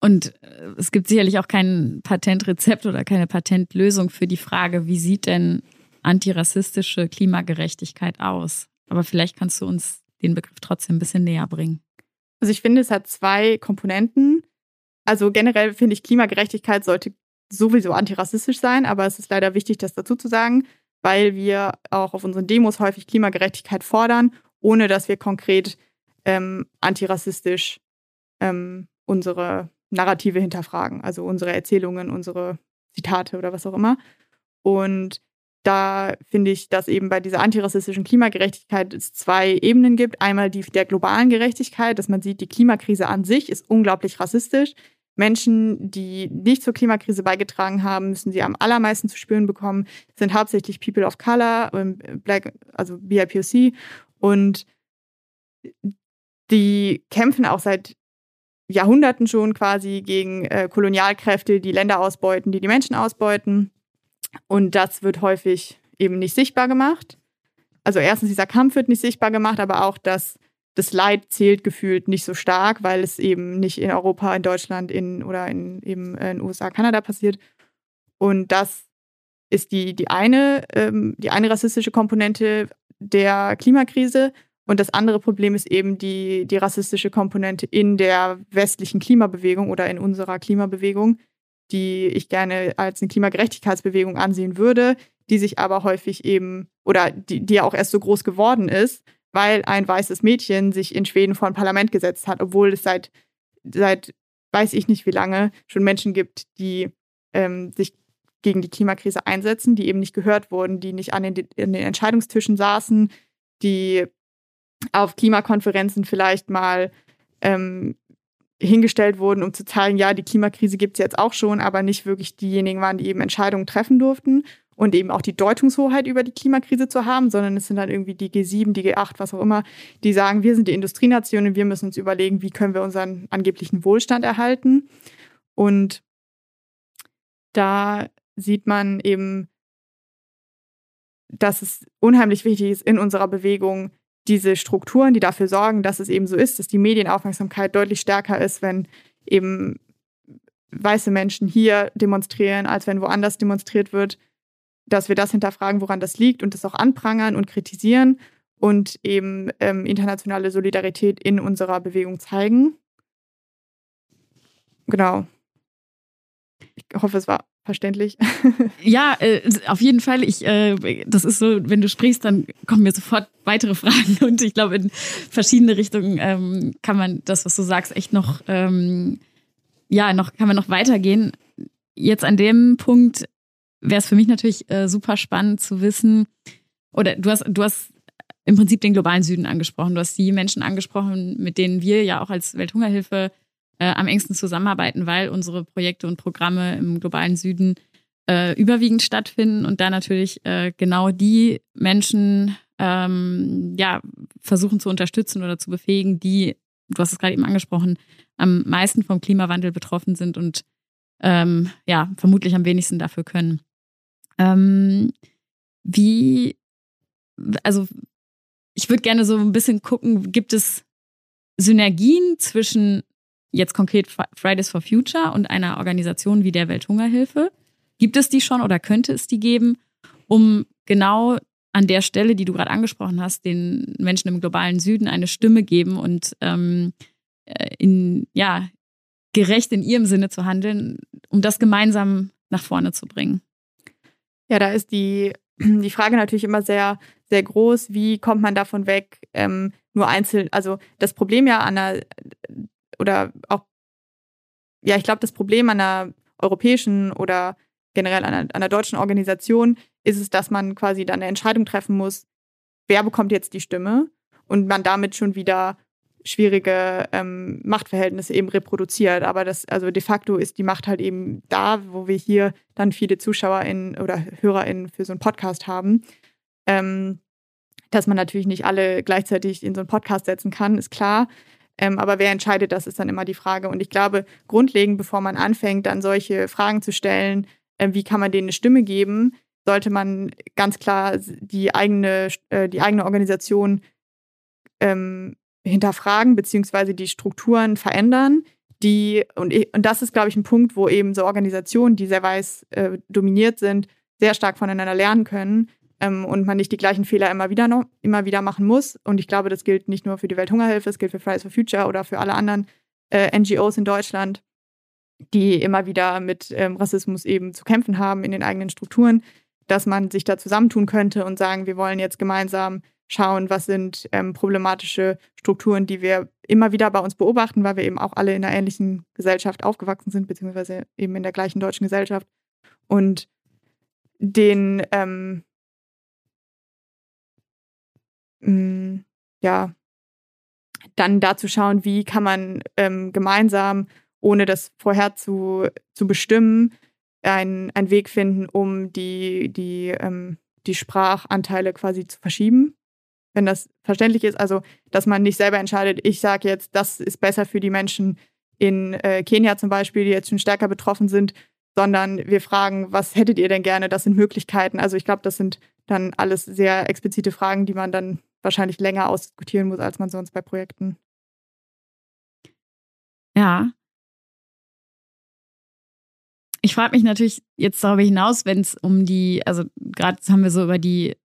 Und äh, es gibt sicherlich auch kein Patentrezept oder keine Patentlösung für die Frage, wie sieht denn antirassistische Klimagerechtigkeit aus? Aber vielleicht kannst du uns den Begriff trotzdem ein bisschen näher bringen. Also ich finde, es hat zwei Komponenten. Also generell finde ich, Klimagerechtigkeit sollte sowieso antirassistisch sein, aber es ist leider wichtig, das dazu zu sagen, weil wir auch auf unseren Demos häufig Klimagerechtigkeit fordern, ohne dass wir konkret ähm, antirassistisch ähm, unsere Narrative hinterfragen, also unsere Erzählungen, unsere Zitate oder was auch immer. Und da finde ich, dass eben bei dieser antirassistischen Klimagerechtigkeit es zwei Ebenen gibt. Einmal die der globalen Gerechtigkeit, dass man sieht, die Klimakrise an sich ist unglaublich rassistisch. Menschen, die nicht zur Klimakrise beigetragen haben, müssen sie am allermeisten zu spüren bekommen, sind hauptsächlich People of Color, ähm, Black, also BIPOC. Und die kämpfen auch seit Jahrhunderten schon quasi gegen äh, Kolonialkräfte, die Länder ausbeuten, die die Menschen ausbeuten. Und das wird häufig eben nicht sichtbar gemacht. Also erstens, dieser Kampf wird nicht sichtbar gemacht, aber auch das, das Leid zählt gefühlt nicht so stark, weil es eben nicht in Europa, in Deutschland in, oder in, eben in USA, Kanada passiert. Und das ist die, die, eine, ähm, die eine rassistische Komponente der Klimakrise. Und das andere Problem ist eben die, die rassistische Komponente in der westlichen Klimabewegung oder in unserer Klimabewegung, die ich gerne als eine Klimagerechtigkeitsbewegung ansehen würde, die sich aber häufig eben oder die, die ja auch erst so groß geworden ist, weil ein weißes Mädchen sich in Schweden vor ein Parlament gesetzt hat, obwohl es seit, seit weiß ich nicht wie lange schon Menschen gibt, die ähm, sich gegen die Klimakrise einsetzen, die eben nicht gehört wurden, die nicht an den, den Entscheidungstischen saßen, die auf Klimakonferenzen vielleicht mal ähm, hingestellt wurden, um zu zeigen, ja, die Klimakrise gibt es jetzt auch schon, aber nicht wirklich diejenigen waren, die eben Entscheidungen treffen durften und eben auch die Deutungshoheit über die Klimakrise zu haben, sondern es sind dann irgendwie die G7, die G8, was auch immer, die sagen, wir sind die Industrienation und wir müssen uns überlegen, wie können wir unseren angeblichen Wohlstand erhalten. Und da sieht man eben, dass es unheimlich wichtig ist, in unserer Bewegung diese Strukturen, die dafür sorgen, dass es eben so ist, dass die Medienaufmerksamkeit deutlich stärker ist, wenn eben weiße Menschen hier demonstrieren, als wenn woanders demonstriert wird, dass wir das hinterfragen, woran das liegt und das auch anprangern und kritisieren und eben ähm, internationale Solidarität in unserer Bewegung zeigen. Genau. Ich hoffe, es war verständlich. ja, äh, auf jeden Fall. Ich, äh, das ist so, wenn du sprichst, dann kommen mir sofort weitere Fragen und ich glaube, in verschiedene Richtungen ähm, kann man das, was du sagst, echt noch, ähm, ja, noch kann man noch weitergehen. Jetzt an dem Punkt wäre es für mich natürlich äh, super spannend zu wissen, oder du hast, du hast im Prinzip den globalen Süden angesprochen. Du hast die Menschen angesprochen, mit denen wir ja auch als Welthungerhilfe äh, am engsten zusammenarbeiten, weil unsere Projekte und Programme im globalen Süden äh, überwiegend stattfinden und da natürlich äh, genau die Menschen ähm, ja, versuchen zu unterstützen oder zu befähigen, die, du hast es gerade eben angesprochen, am meisten vom Klimawandel betroffen sind und ähm, ja, vermutlich am wenigsten dafür können. Ähm, wie, also ich würde gerne so ein bisschen gucken, gibt es Synergien zwischen jetzt konkret Fridays for Future und einer Organisation wie der Welthungerhilfe? Gibt es die schon oder könnte es die geben, um genau an der Stelle, die du gerade angesprochen hast, den Menschen im globalen Süden eine Stimme geben und ähm, äh, in, ja, gerecht in ihrem Sinne zu handeln, um das gemeinsam nach vorne zu bringen? Ja, da ist die, die Frage natürlich immer sehr, sehr groß. Wie kommt man davon weg, ähm, nur einzeln, also das Problem ja an einer, oder auch, ja, ich glaube, das Problem einer europäischen oder generell einer, einer deutschen Organisation ist es, dass man quasi dann eine Entscheidung treffen muss, wer bekommt jetzt die Stimme und man damit schon wieder schwierige ähm, Machtverhältnisse eben reproduziert. Aber das, also de facto ist die Macht halt eben da, wo wir hier dann viele ZuschauerInnen oder HörerInnen für so einen Podcast haben. Ähm, dass man natürlich nicht alle gleichzeitig in so einen Podcast setzen kann, ist klar. Ähm, aber wer entscheidet, das ist dann immer die Frage. Und ich glaube, grundlegend, bevor man anfängt, dann solche Fragen zu stellen, äh, wie kann man denen eine Stimme geben, sollte man ganz klar die eigene, äh, die eigene Organisation ähm, hinterfragen, beziehungsweise die Strukturen verändern. Die, und, und das ist, glaube ich, ein Punkt, wo eben so Organisationen, die sehr weiß äh, dominiert sind, sehr stark voneinander lernen können ähm, und man nicht die gleichen Fehler immer wieder, noch, immer wieder machen muss. Und ich glaube, das gilt nicht nur für die Welthungerhilfe, es gilt für Fridays for Future oder für alle anderen äh, NGOs in Deutschland, die immer wieder mit ähm, Rassismus eben zu kämpfen haben in den eigenen Strukturen, dass man sich da zusammentun könnte und sagen, wir wollen jetzt gemeinsam schauen, was sind ähm, problematische Strukturen, die wir immer wieder bei uns beobachten, weil wir eben auch alle in einer ähnlichen Gesellschaft aufgewachsen sind, beziehungsweise eben in der gleichen deutschen Gesellschaft. Und den, ähm, mh, mm, ja, dann dazu schauen, wie kann man ähm, gemeinsam, ohne das vorher zu, zu bestimmen, einen Weg finden, um die, die, ähm, die Sprachanteile quasi zu verschieben. Wenn das verständlich ist, also dass man nicht selber entscheidet, ich sage jetzt, das ist besser für die Menschen in äh, Kenia zum Beispiel, die jetzt schon stärker betroffen sind, sondern wir fragen, was hättet ihr denn gerne? Das sind Möglichkeiten. Also ich glaube, das sind dann alles sehr explizite Fragen, die man dann wahrscheinlich länger ausdiskutieren muss, als man sonst bei Projekten. Ja. Ich frage mich natürlich jetzt darüber hinaus, wenn es um die, also gerade haben wir so über die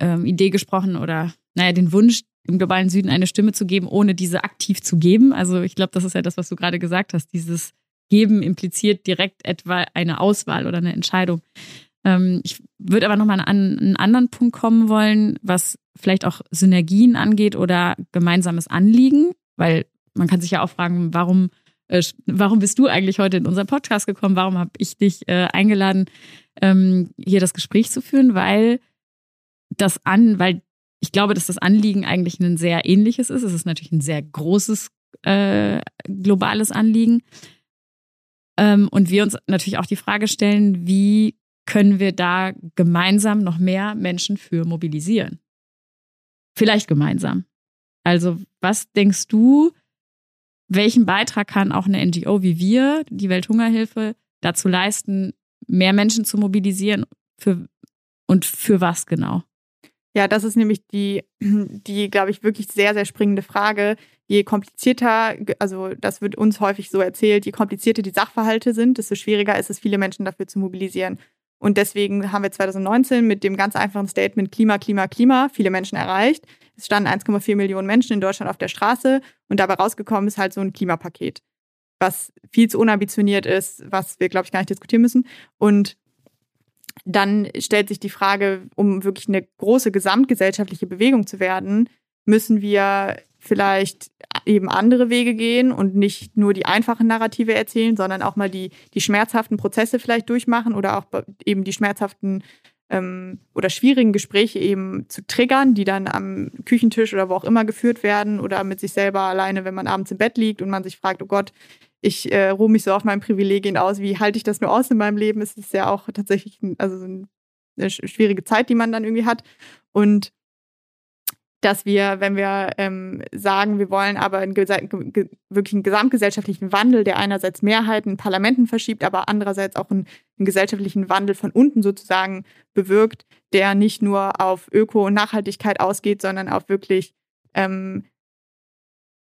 ähm, Idee gesprochen oder naja, den Wunsch, im globalen Süden eine Stimme zu geben, ohne diese aktiv zu geben. Also ich glaube, das ist ja das, was du gerade gesagt hast. Dieses Geben impliziert direkt etwa eine Auswahl oder eine Entscheidung. Ähm, ich würde aber nochmal an einen anderen Punkt kommen wollen, was vielleicht auch Synergien angeht oder gemeinsames Anliegen, weil man kann sich ja auch fragen, warum, äh, warum bist du eigentlich heute in unseren Podcast gekommen? Warum habe ich dich äh, eingeladen, ähm, hier das Gespräch zu führen? Weil das an, weil ich glaube, dass das Anliegen eigentlich ein sehr ähnliches ist. Es ist natürlich ein sehr großes äh, globales Anliegen. Ähm, und wir uns natürlich auch die Frage stellen, wie können wir da gemeinsam noch mehr Menschen für mobilisieren? Vielleicht gemeinsam. Also, was denkst du, welchen Beitrag kann auch eine NGO wie wir, die Welthungerhilfe, dazu leisten, mehr Menschen zu mobilisieren? Für, und für was genau? Ja, das ist nämlich die, die, glaube ich, wirklich sehr, sehr springende Frage. Je komplizierter, also das wird uns häufig so erzählt, je komplizierter die Sachverhalte sind, desto schwieriger ist es, viele Menschen dafür zu mobilisieren. Und deswegen haben wir 2019 mit dem ganz einfachen Statement Klima, Klima, Klima viele Menschen erreicht. Es standen 1,4 Millionen Menschen in Deutschland auf der Straße und dabei rausgekommen ist halt so ein Klimapaket, was viel zu unambitioniert ist, was wir, glaube ich, gar nicht diskutieren müssen. Und dann stellt sich die Frage, um wirklich eine große gesamtgesellschaftliche Bewegung zu werden, müssen wir vielleicht eben andere Wege gehen und nicht nur die einfachen Narrative erzählen, sondern auch mal die, die schmerzhaften Prozesse vielleicht durchmachen oder auch eben die schmerzhaften ähm, oder schwierigen Gespräche eben zu triggern, die dann am Küchentisch oder wo auch immer geführt werden oder mit sich selber alleine, wenn man abends im Bett liegt und man sich fragt, oh Gott, ich äh, ruhe mich so auf meinen Privilegien aus. Wie halte ich das nur aus in meinem Leben? Es ist ja auch tatsächlich ein, also eine schwierige Zeit, die man dann irgendwie hat. Und dass wir, wenn wir ähm, sagen, wir wollen aber einen, wirklich einen gesamtgesellschaftlichen Wandel, der einerseits Mehrheiten in Parlamenten verschiebt, aber andererseits auch einen, einen gesellschaftlichen Wandel von unten sozusagen bewirkt, der nicht nur auf Öko und Nachhaltigkeit ausgeht, sondern auf wirklich ähm,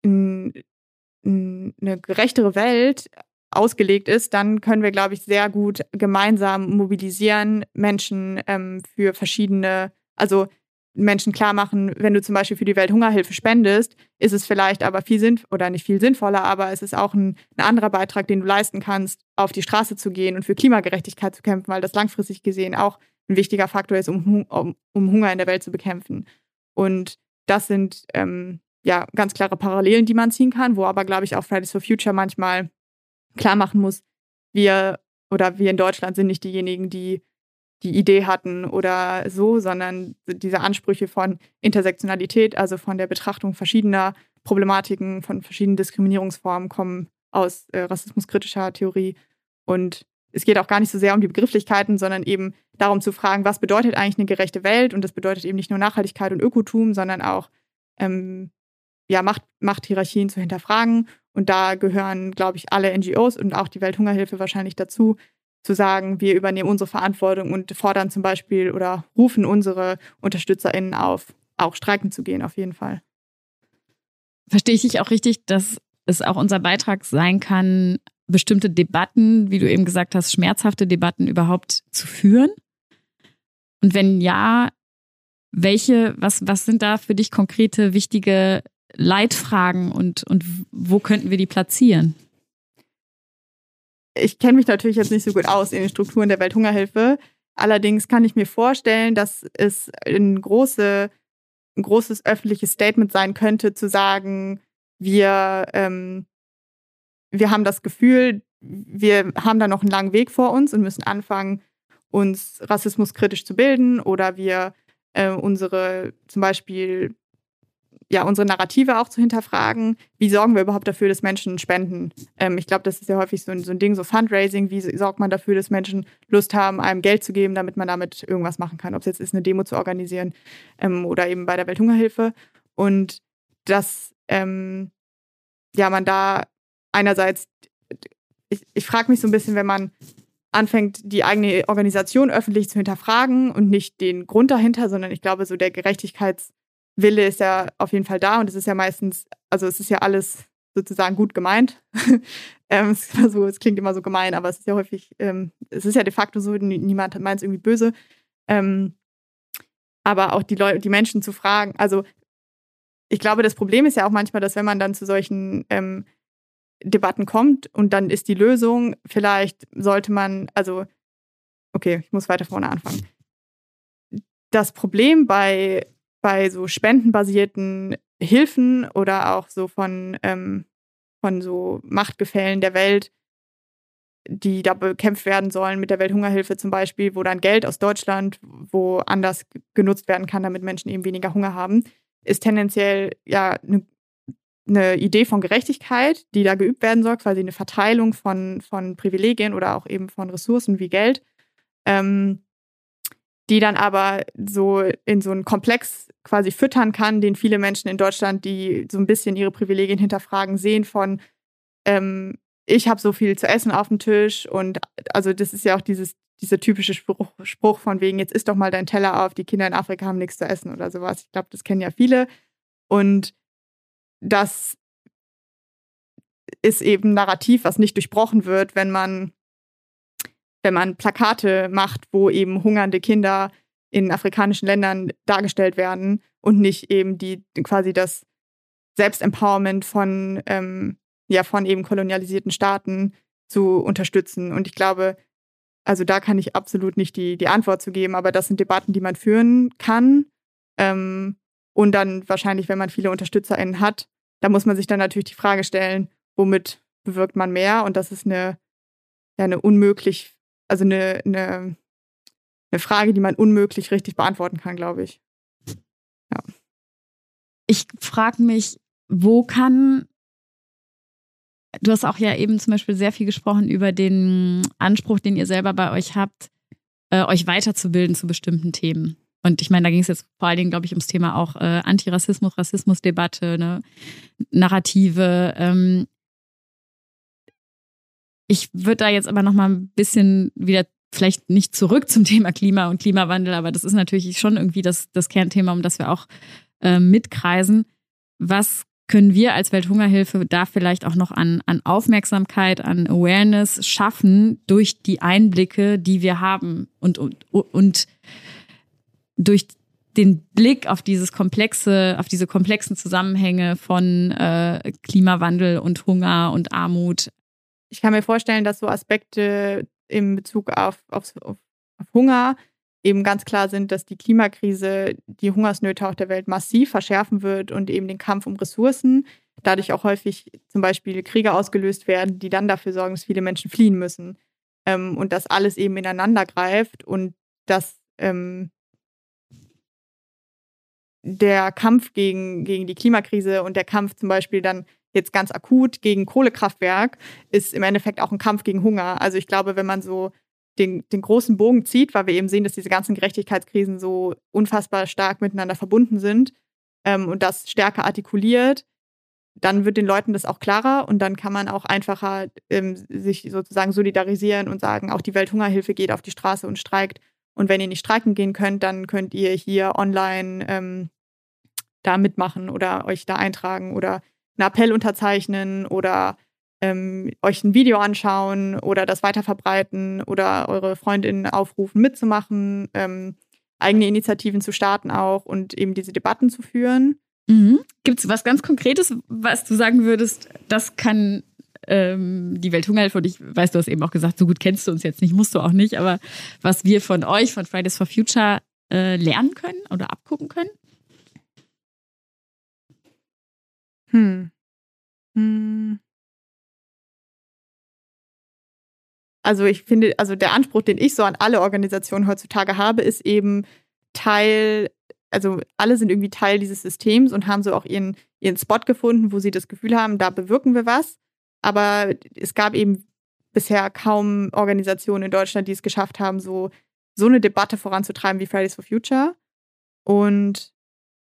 eine gerechtere Welt ausgelegt ist, dann können wir, glaube ich, sehr gut gemeinsam mobilisieren, Menschen ähm, für verschiedene, also Menschen klar machen, wenn du zum Beispiel für die Welthungerhilfe spendest, ist es vielleicht aber viel sinnvoller, oder nicht viel sinnvoller, aber es ist auch ein, ein, anderer Beitrag, den du leisten kannst, auf die Straße zu gehen und für Klimagerechtigkeit zu kämpfen, weil das langfristig gesehen auch ein wichtiger Faktor ist, um, um, um Hunger in der Welt zu bekämpfen. Und das sind ähm, ja ganz klare Parallelen, die man ziehen kann, wo aber, glaube ich, auch Fridays for Future manchmal klar machen muss, wir oder wir in Deutschland sind nicht diejenigen, die die Idee hatten oder so, sondern diese Ansprüche von Intersektionalität, also von der Betrachtung verschiedener Problematiken, von verschiedenen Diskriminierungsformen kommen aus äh, rassismuskritischer Theorie. Und es geht auch gar nicht so sehr um die Begrifflichkeiten, sondern eben darum zu fragen, was bedeutet eigentlich eine gerechte Welt? Und das bedeutet eben nicht nur Nachhaltigkeit und Ökotum, sondern auch ähm, ja, Macht, Machthierarchien zu hinterfragen. Und da gehören, glaube ich, alle NGOs und auch die Welthungerhilfe wahrscheinlich dazu, zu sagen, wir übernehmen unsere Verantwortung und fordern zum Beispiel oder rufen unsere UnterstützerInnen auf, auch streiken zu gehen, auf jeden Fall. Verstehe ich dich auch richtig, dass es auch unser Beitrag sein kann, bestimmte Debatten, wie du eben gesagt hast, schmerzhafte Debatten überhaupt zu führen? Und wenn ja, welche, was, was sind da für dich konkrete, wichtige Leitfragen und, und wo könnten wir die platzieren? Ich kenne mich natürlich jetzt nicht so gut aus in den Strukturen der Welthungerhilfe. Allerdings kann ich mir vorstellen, dass es ein, große, ein großes öffentliches Statement sein könnte, zu sagen, wir, ähm, wir haben das Gefühl, wir haben da noch einen langen Weg vor uns und müssen anfangen, uns rassismuskritisch zu bilden oder wir äh, unsere zum Beispiel ja, unsere Narrative auch zu hinterfragen. Wie sorgen wir überhaupt dafür, dass Menschen spenden? Ähm, ich glaube, das ist ja häufig so ein, so ein Ding, so Fundraising. Wie sorgt man dafür, dass Menschen Lust haben, einem Geld zu geben, damit man damit irgendwas machen kann? Ob es jetzt ist, eine Demo zu organisieren ähm, oder eben bei der Welthungerhilfe. Und dass ähm, ja, man da einerseits, ich, ich frage mich so ein bisschen, wenn man anfängt, die eigene Organisation öffentlich zu hinterfragen und nicht den Grund dahinter, sondern ich glaube, so der Gerechtigkeits- Wille ist ja auf jeden Fall da und es ist ja meistens, also es ist ja alles sozusagen gut gemeint. ähm, es, so, es, klingt immer so gemein, aber es ist ja häufig, ähm, es ist ja de facto so, niemand meint es irgendwie böse. Ähm, aber auch die Leute, die Menschen zu fragen, also ich glaube, das Problem ist ja auch manchmal, dass wenn man dann zu solchen ähm, Debatten kommt und dann ist die Lösung, vielleicht sollte man, also, okay, ich muss weiter vorne anfangen. Das Problem bei bei so spendenbasierten Hilfen oder auch so von, ähm, von so Machtgefällen der Welt, die da bekämpft werden sollen mit der Welthungerhilfe zum Beispiel, wo dann Geld aus Deutschland woanders genutzt werden kann, damit Menschen eben weniger Hunger haben, ist tendenziell ja eine ne Idee von Gerechtigkeit, die da geübt werden soll, quasi eine Verteilung von, von Privilegien oder auch eben von Ressourcen wie Geld. Ähm, die dann aber so in so einen Komplex quasi füttern kann, den viele Menschen in Deutschland, die so ein bisschen ihre Privilegien hinterfragen, sehen von ähm, ich habe so viel zu essen auf dem Tisch und also das ist ja auch dieses dieser typische Spruch, Spruch von wegen jetzt isst doch mal dein Teller auf, die Kinder in Afrika haben nichts zu essen oder sowas. Ich glaube, das kennen ja viele und das ist eben ein Narrativ, was nicht durchbrochen wird, wenn man wenn man Plakate macht, wo eben hungernde Kinder in afrikanischen Ländern dargestellt werden und nicht eben die quasi das Selbstempowerment von, ähm, ja, von eben kolonialisierten Staaten zu unterstützen. Und ich glaube, also da kann ich absolut nicht die, die Antwort zu geben, aber das sind Debatten, die man führen kann. Ähm, und dann wahrscheinlich, wenn man viele UnterstützerInnen hat, da muss man sich dann natürlich die Frage stellen, womit bewirkt man mehr? Und das ist eine, ja, eine unmöglich also eine, eine, eine Frage, die man unmöglich richtig beantworten kann, glaube ich. Ja. Ich frage mich, wo kann du hast auch ja eben zum Beispiel sehr viel gesprochen über den Anspruch, den ihr selber bei euch habt, äh, euch weiterzubilden zu bestimmten Themen. Und ich meine, da ging es jetzt vor allen Dingen, glaube ich, ums Thema auch äh, Antirassismus, Rassismusdebatte, ne? Narrative. Ähm, ich würde da jetzt aber noch mal ein bisschen wieder vielleicht nicht zurück zum Thema Klima und Klimawandel, aber das ist natürlich schon irgendwie das, das Kernthema, um das wir auch äh, mitkreisen. Was können wir als Welthungerhilfe da vielleicht auch noch an, an Aufmerksamkeit, an Awareness schaffen durch die Einblicke, die wir haben und, und, und durch den Blick auf dieses komplexe, auf diese komplexen Zusammenhänge von äh, Klimawandel und Hunger und Armut. Ich kann mir vorstellen, dass so Aspekte in Bezug auf, auf, auf Hunger eben ganz klar sind, dass die Klimakrise die Hungersnöte auf der Welt massiv verschärfen wird und eben den Kampf um Ressourcen, dadurch auch häufig zum Beispiel Kriege ausgelöst werden, die dann dafür sorgen, dass viele Menschen fliehen müssen. Ähm, und dass alles eben ineinander greift und dass ähm, der Kampf gegen, gegen die Klimakrise und der Kampf zum Beispiel dann jetzt ganz akut gegen Kohlekraftwerk ist im Endeffekt auch ein Kampf gegen Hunger. Also ich glaube, wenn man so den, den großen Bogen zieht, weil wir eben sehen, dass diese ganzen Gerechtigkeitskrisen so unfassbar stark miteinander verbunden sind ähm, und das stärker artikuliert, dann wird den Leuten das auch klarer und dann kann man auch einfacher ähm, sich sozusagen solidarisieren und sagen, auch die Welthungerhilfe geht auf die Straße und streikt. Und wenn ihr nicht streiken gehen könnt, dann könnt ihr hier online ähm, da mitmachen oder euch da eintragen oder einen Appell unterzeichnen oder ähm, euch ein Video anschauen oder das weiterverbreiten oder eure Freundinnen aufrufen, mitzumachen, ähm, eigene Initiativen zu starten auch und eben diese Debatten zu führen. Mhm. Gibt es was ganz Konkretes, was du sagen würdest, das kann ähm, die Welthungerhilfe und ich weiß, du hast eben auch gesagt, so gut kennst du uns jetzt nicht, musst du auch nicht, aber was wir von euch, von Fridays for Future äh, lernen können oder abgucken können? Hm. Hm. Also ich finde, also der Anspruch, den ich so an alle Organisationen heutzutage habe, ist eben Teil, also alle sind irgendwie Teil dieses Systems und haben so auch ihren, ihren Spot gefunden, wo sie das Gefühl haben, da bewirken wir was. Aber es gab eben bisher kaum Organisationen in Deutschland, die es geschafft haben, so, so eine Debatte voranzutreiben wie Fridays for Future. Und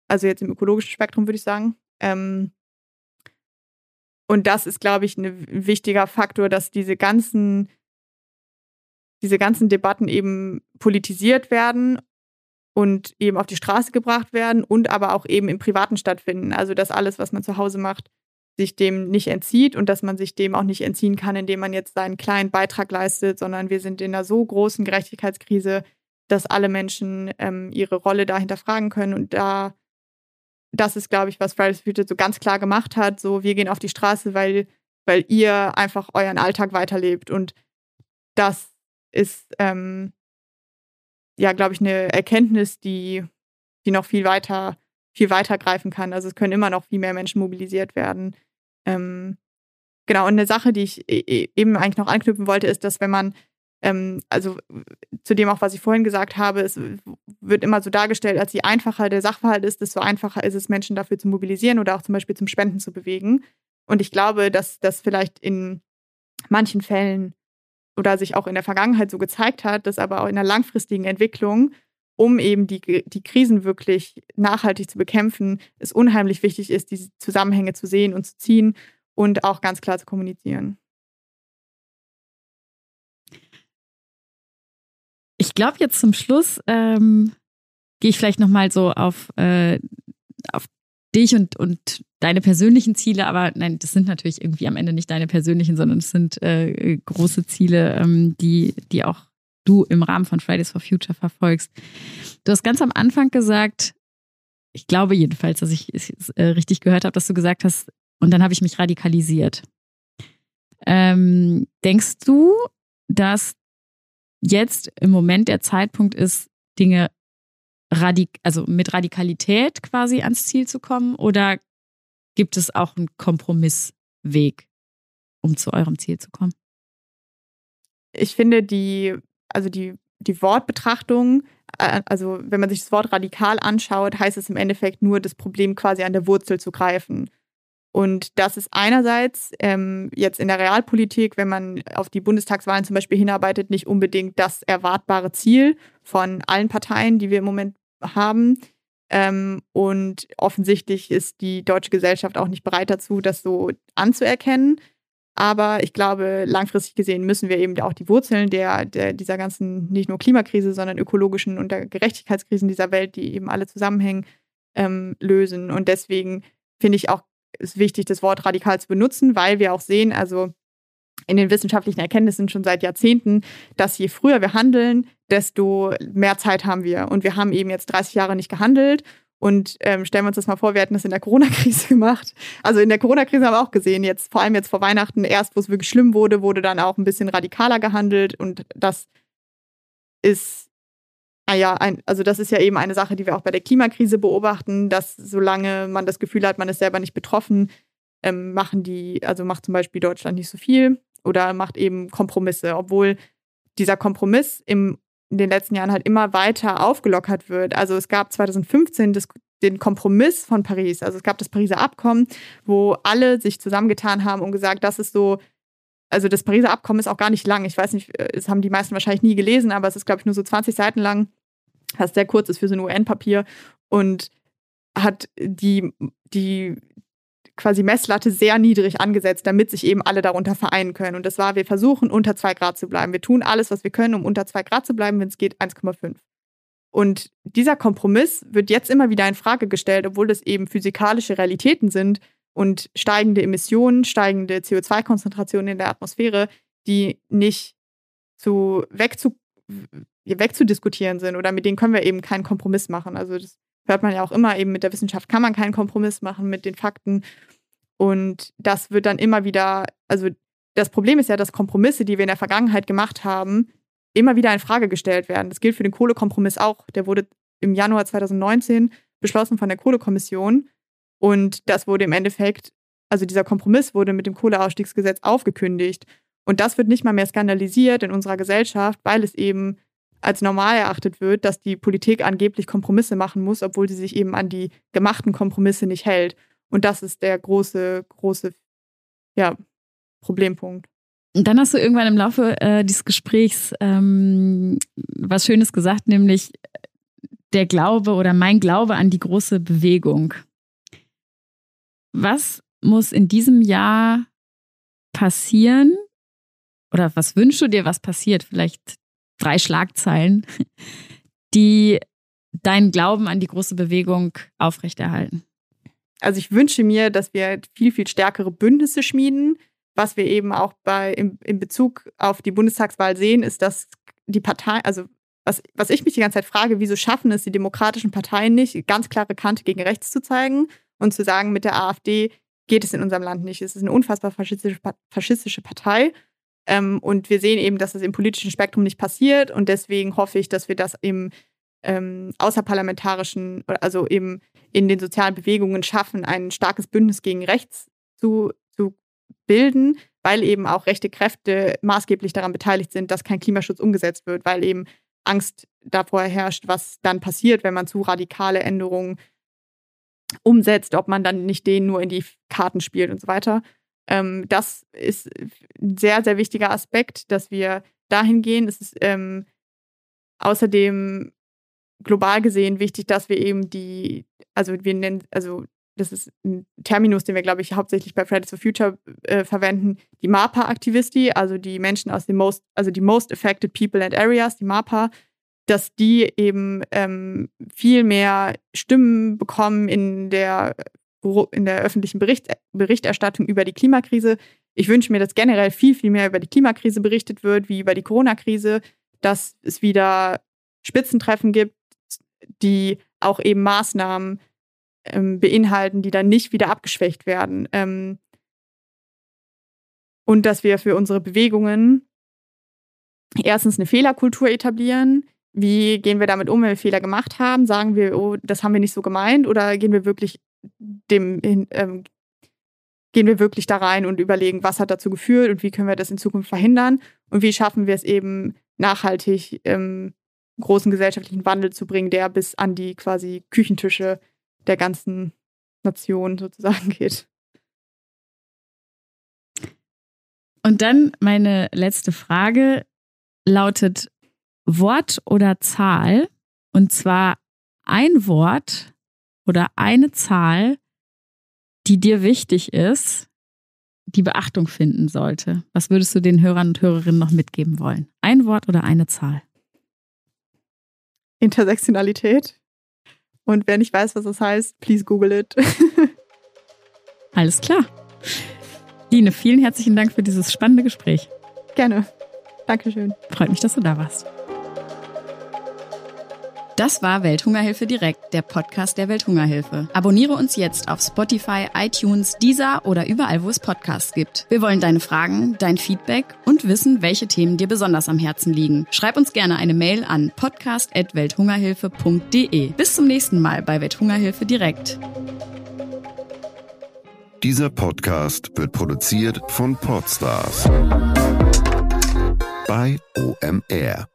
also jetzt im ökologischen Spektrum würde ich sagen. Ähm, und das ist, glaube ich, ein wichtiger Faktor, dass diese ganzen diese ganzen Debatten eben politisiert werden und eben auf die Straße gebracht werden und aber auch eben im Privaten stattfinden. Also dass alles, was man zu Hause macht, sich dem nicht entzieht und dass man sich dem auch nicht entziehen kann, indem man jetzt seinen kleinen Beitrag leistet, sondern wir sind in einer so großen Gerechtigkeitskrise, dass alle Menschen ähm, ihre Rolle da hinterfragen können. Und da, das ist, glaube ich, was Fridays for Future so ganz klar gemacht hat. So, wir gehen auf die Straße, weil, weil ihr einfach euren Alltag weiterlebt. Und das ist ähm, ja, glaube ich, eine Erkenntnis, die, die noch viel weiter, viel weiter greifen kann. Also es können immer noch viel mehr Menschen mobilisiert werden. Ähm, genau, und eine Sache, die ich e, e, eben eigentlich noch anknüpfen wollte, ist, dass wenn man, ähm, also zu dem auch, was ich vorhin gesagt habe, es wird immer so dargestellt, als je einfacher der Sachverhalt ist, desto einfacher ist es, Menschen dafür zu mobilisieren oder auch zum Beispiel zum Spenden zu bewegen. Und ich glaube, dass das vielleicht in manchen Fällen oder sich auch in der Vergangenheit so gezeigt hat, dass aber auch in der langfristigen Entwicklung, um eben die, die Krisen wirklich nachhaltig zu bekämpfen, es unheimlich wichtig ist, diese Zusammenhänge zu sehen und zu ziehen und auch ganz klar zu kommunizieren. Ich glaube, jetzt zum Schluss ähm, gehe ich vielleicht nochmal so auf, äh, auf dich und, und deine persönlichen Ziele, aber nein, das sind natürlich irgendwie am Ende nicht deine persönlichen, sondern es sind äh, große Ziele, ähm, die, die auch du im Rahmen von Fridays for Future verfolgst. Du hast ganz am Anfang gesagt, ich glaube jedenfalls, dass ich es äh, richtig gehört habe, dass du gesagt hast, und dann habe ich mich radikalisiert. Ähm, denkst du, dass jetzt im Moment der Zeitpunkt ist, Dinge radik also mit Radikalität quasi ans Ziel zu kommen? Oder gibt es auch einen Kompromissweg, um zu eurem Ziel zu kommen? Ich finde die, also die, die Wortbetrachtung, äh, also wenn man sich das Wort radikal anschaut, heißt es im Endeffekt nur, das Problem quasi an der Wurzel zu greifen. Und das ist einerseits ähm, jetzt in der Realpolitik, wenn man auf die Bundestagswahlen zum Beispiel hinarbeitet, nicht unbedingt das erwartbare Ziel von allen Parteien, die wir im Moment haben. Ähm, und offensichtlich ist die deutsche Gesellschaft auch nicht bereit dazu, das so anzuerkennen. Aber ich glaube, langfristig gesehen müssen wir eben auch die Wurzeln der, der, dieser ganzen, nicht nur Klimakrise, sondern ökologischen und der Gerechtigkeitskrisen dieser Welt, die eben alle zusammenhängen, ähm, lösen. Und deswegen finde ich auch ist wichtig, das Wort radikal zu benutzen, weil wir auch sehen, also in den wissenschaftlichen Erkenntnissen schon seit Jahrzehnten, dass je früher wir handeln, desto mehr Zeit haben wir. Und wir haben eben jetzt 30 Jahre nicht gehandelt. Und ähm, stellen wir uns das mal vor, wir hätten das in der Corona-Krise gemacht. Also in der Corona-Krise haben wir auch gesehen, jetzt vor allem jetzt vor Weihnachten, erst wo es wirklich schlimm wurde, wurde dann auch ein bisschen radikaler gehandelt. Und das ist Ah ja, ein, also das ist ja eben eine Sache, die wir auch bei der Klimakrise beobachten, dass solange man das Gefühl hat, man ist selber nicht betroffen, ähm, machen die, also macht zum Beispiel Deutschland nicht so viel oder macht eben Kompromisse, obwohl dieser Kompromiss im, in den letzten Jahren halt immer weiter aufgelockert wird. Also es gab 2015 das, den Kompromiss von Paris, also es gab das Pariser Abkommen, wo alle sich zusammengetan haben und gesagt, das ist so also das Pariser Abkommen ist auch gar nicht lang. Ich weiß nicht, äh, es haben die meisten wahrscheinlich nie gelesen, aber es ist, glaube ich, nur so 20 Seiten lang was sehr kurz ist für so ein UN-Papier und hat die, die quasi Messlatte sehr niedrig angesetzt, damit sich eben alle darunter vereinen können. Und das war, wir versuchen unter zwei Grad zu bleiben. Wir tun alles, was wir können, um unter zwei Grad zu bleiben, wenn es geht, 1,5. Und dieser Kompromiss wird jetzt immer wieder in Frage gestellt, obwohl das eben physikalische Realitäten sind und steigende Emissionen, steigende CO2-Konzentrationen in der Atmosphäre, die nicht zu wegzu wegzudiskutieren sind oder mit denen können wir eben keinen Kompromiss machen. Also das hört man ja auch immer eben mit der Wissenschaft kann man keinen Kompromiss machen mit den Fakten. Und das wird dann immer wieder, also das Problem ist ja, dass Kompromisse, die wir in der Vergangenheit gemacht haben, immer wieder in Frage gestellt werden. Das gilt für den Kohlekompromiss auch. Der wurde im Januar 2019 beschlossen von der Kohlekommission. Und das wurde im Endeffekt, also dieser Kompromiss wurde mit dem Kohleausstiegsgesetz aufgekündigt. Und das wird nicht mal mehr skandalisiert in unserer Gesellschaft, weil es eben als normal erachtet wird, dass die Politik angeblich Kompromisse machen muss, obwohl sie sich eben an die gemachten Kompromisse nicht hält. Und das ist der große, große ja, Problempunkt. Und dann hast du irgendwann im Laufe äh, dieses Gesprächs ähm, was Schönes gesagt, nämlich der Glaube oder mein Glaube an die große Bewegung. Was muss in diesem Jahr passieren? Oder was wünschst du dir, was passiert? Vielleicht drei Schlagzeilen, die deinen Glauben an die große Bewegung aufrechterhalten? Also ich wünsche mir, dass wir viel, viel stärkere Bündnisse schmieden. Was wir eben auch bei, in, in Bezug auf die Bundestagswahl sehen, ist, dass die Partei, also was, was ich mich die ganze Zeit frage, wieso schaffen es die demokratischen Parteien nicht, ganz klare Kante gegen rechts zu zeigen und zu sagen, mit der AfD geht es in unserem Land nicht. Es ist eine unfassbar faschistische, faschistische Partei ähm, und wir sehen eben, dass das im politischen Spektrum nicht passiert. Und deswegen hoffe ich, dass wir das im ähm, außerparlamentarischen, also eben in den sozialen Bewegungen schaffen, ein starkes Bündnis gegen rechts zu, zu bilden, weil eben auch rechte Kräfte maßgeblich daran beteiligt sind, dass kein Klimaschutz umgesetzt wird, weil eben Angst davor herrscht, was dann passiert, wenn man zu radikale Änderungen umsetzt, ob man dann nicht denen nur in die Karten spielt und so weiter. Ähm, das ist ein sehr, sehr wichtiger Aspekt, dass wir dahin gehen. Es ist ähm, außerdem global gesehen wichtig, dass wir eben die, also wir nennen, also das ist ein Terminus, den wir, glaube ich, hauptsächlich bei Fridays for Future äh, verwenden, die MAPA-Aktivisti, also die Menschen aus den most, also die Most Affected People and Areas, die MAPA, dass die eben ähm, viel mehr Stimmen bekommen in der in der öffentlichen Bericht, Berichterstattung über die Klimakrise. Ich wünsche mir, dass generell viel, viel mehr über die Klimakrise berichtet wird, wie über die Corona-Krise, dass es wieder Spitzentreffen gibt, die auch eben Maßnahmen ähm, beinhalten, die dann nicht wieder abgeschwächt werden. Ähm, und dass wir für unsere Bewegungen erstens eine Fehlerkultur etablieren. Wie gehen wir damit um, wenn wir Fehler gemacht haben? Sagen wir, oh, das haben wir nicht so gemeint? Oder gehen wir wirklich dem ähm, gehen wir wirklich da rein und überlegen, was hat dazu geführt und wie können wir das in Zukunft verhindern und wie schaffen wir es eben nachhaltig ähm, großen gesellschaftlichen Wandel zu bringen, der bis an die quasi Küchentische der ganzen Nation sozusagen geht. Und dann meine letzte Frage lautet Wort oder Zahl? Und zwar ein Wort oder eine Zahl, die dir wichtig ist, die Beachtung finden sollte. Was würdest du den Hörern und Hörerinnen noch mitgeben wollen? Ein Wort oder eine Zahl? Intersektionalität. Und wer nicht weiß, was das heißt, please google it. Alles klar. Line, vielen herzlichen Dank für dieses spannende Gespräch. Gerne. Dankeschön. Freut mich, dass du da warst. Das war Welthungerhilfe direkt, der Podcast der Welthungerhilfe. Abonniere uns jetzt auf Spotify, iTunes, Deezer oder überall, wo es Podcasts gibt. Wir wollen deine Fragen, dein Feedback und wissen, welche Themen dir besonders am Herzen liegen. Schreib uns gerne eine Mail an podcast@welthungerhilfe.de. Bis zum nächsten Mal bei Welthungerhilfe direkt. Dieser Podcast wird produziert von Podstars bei OMR.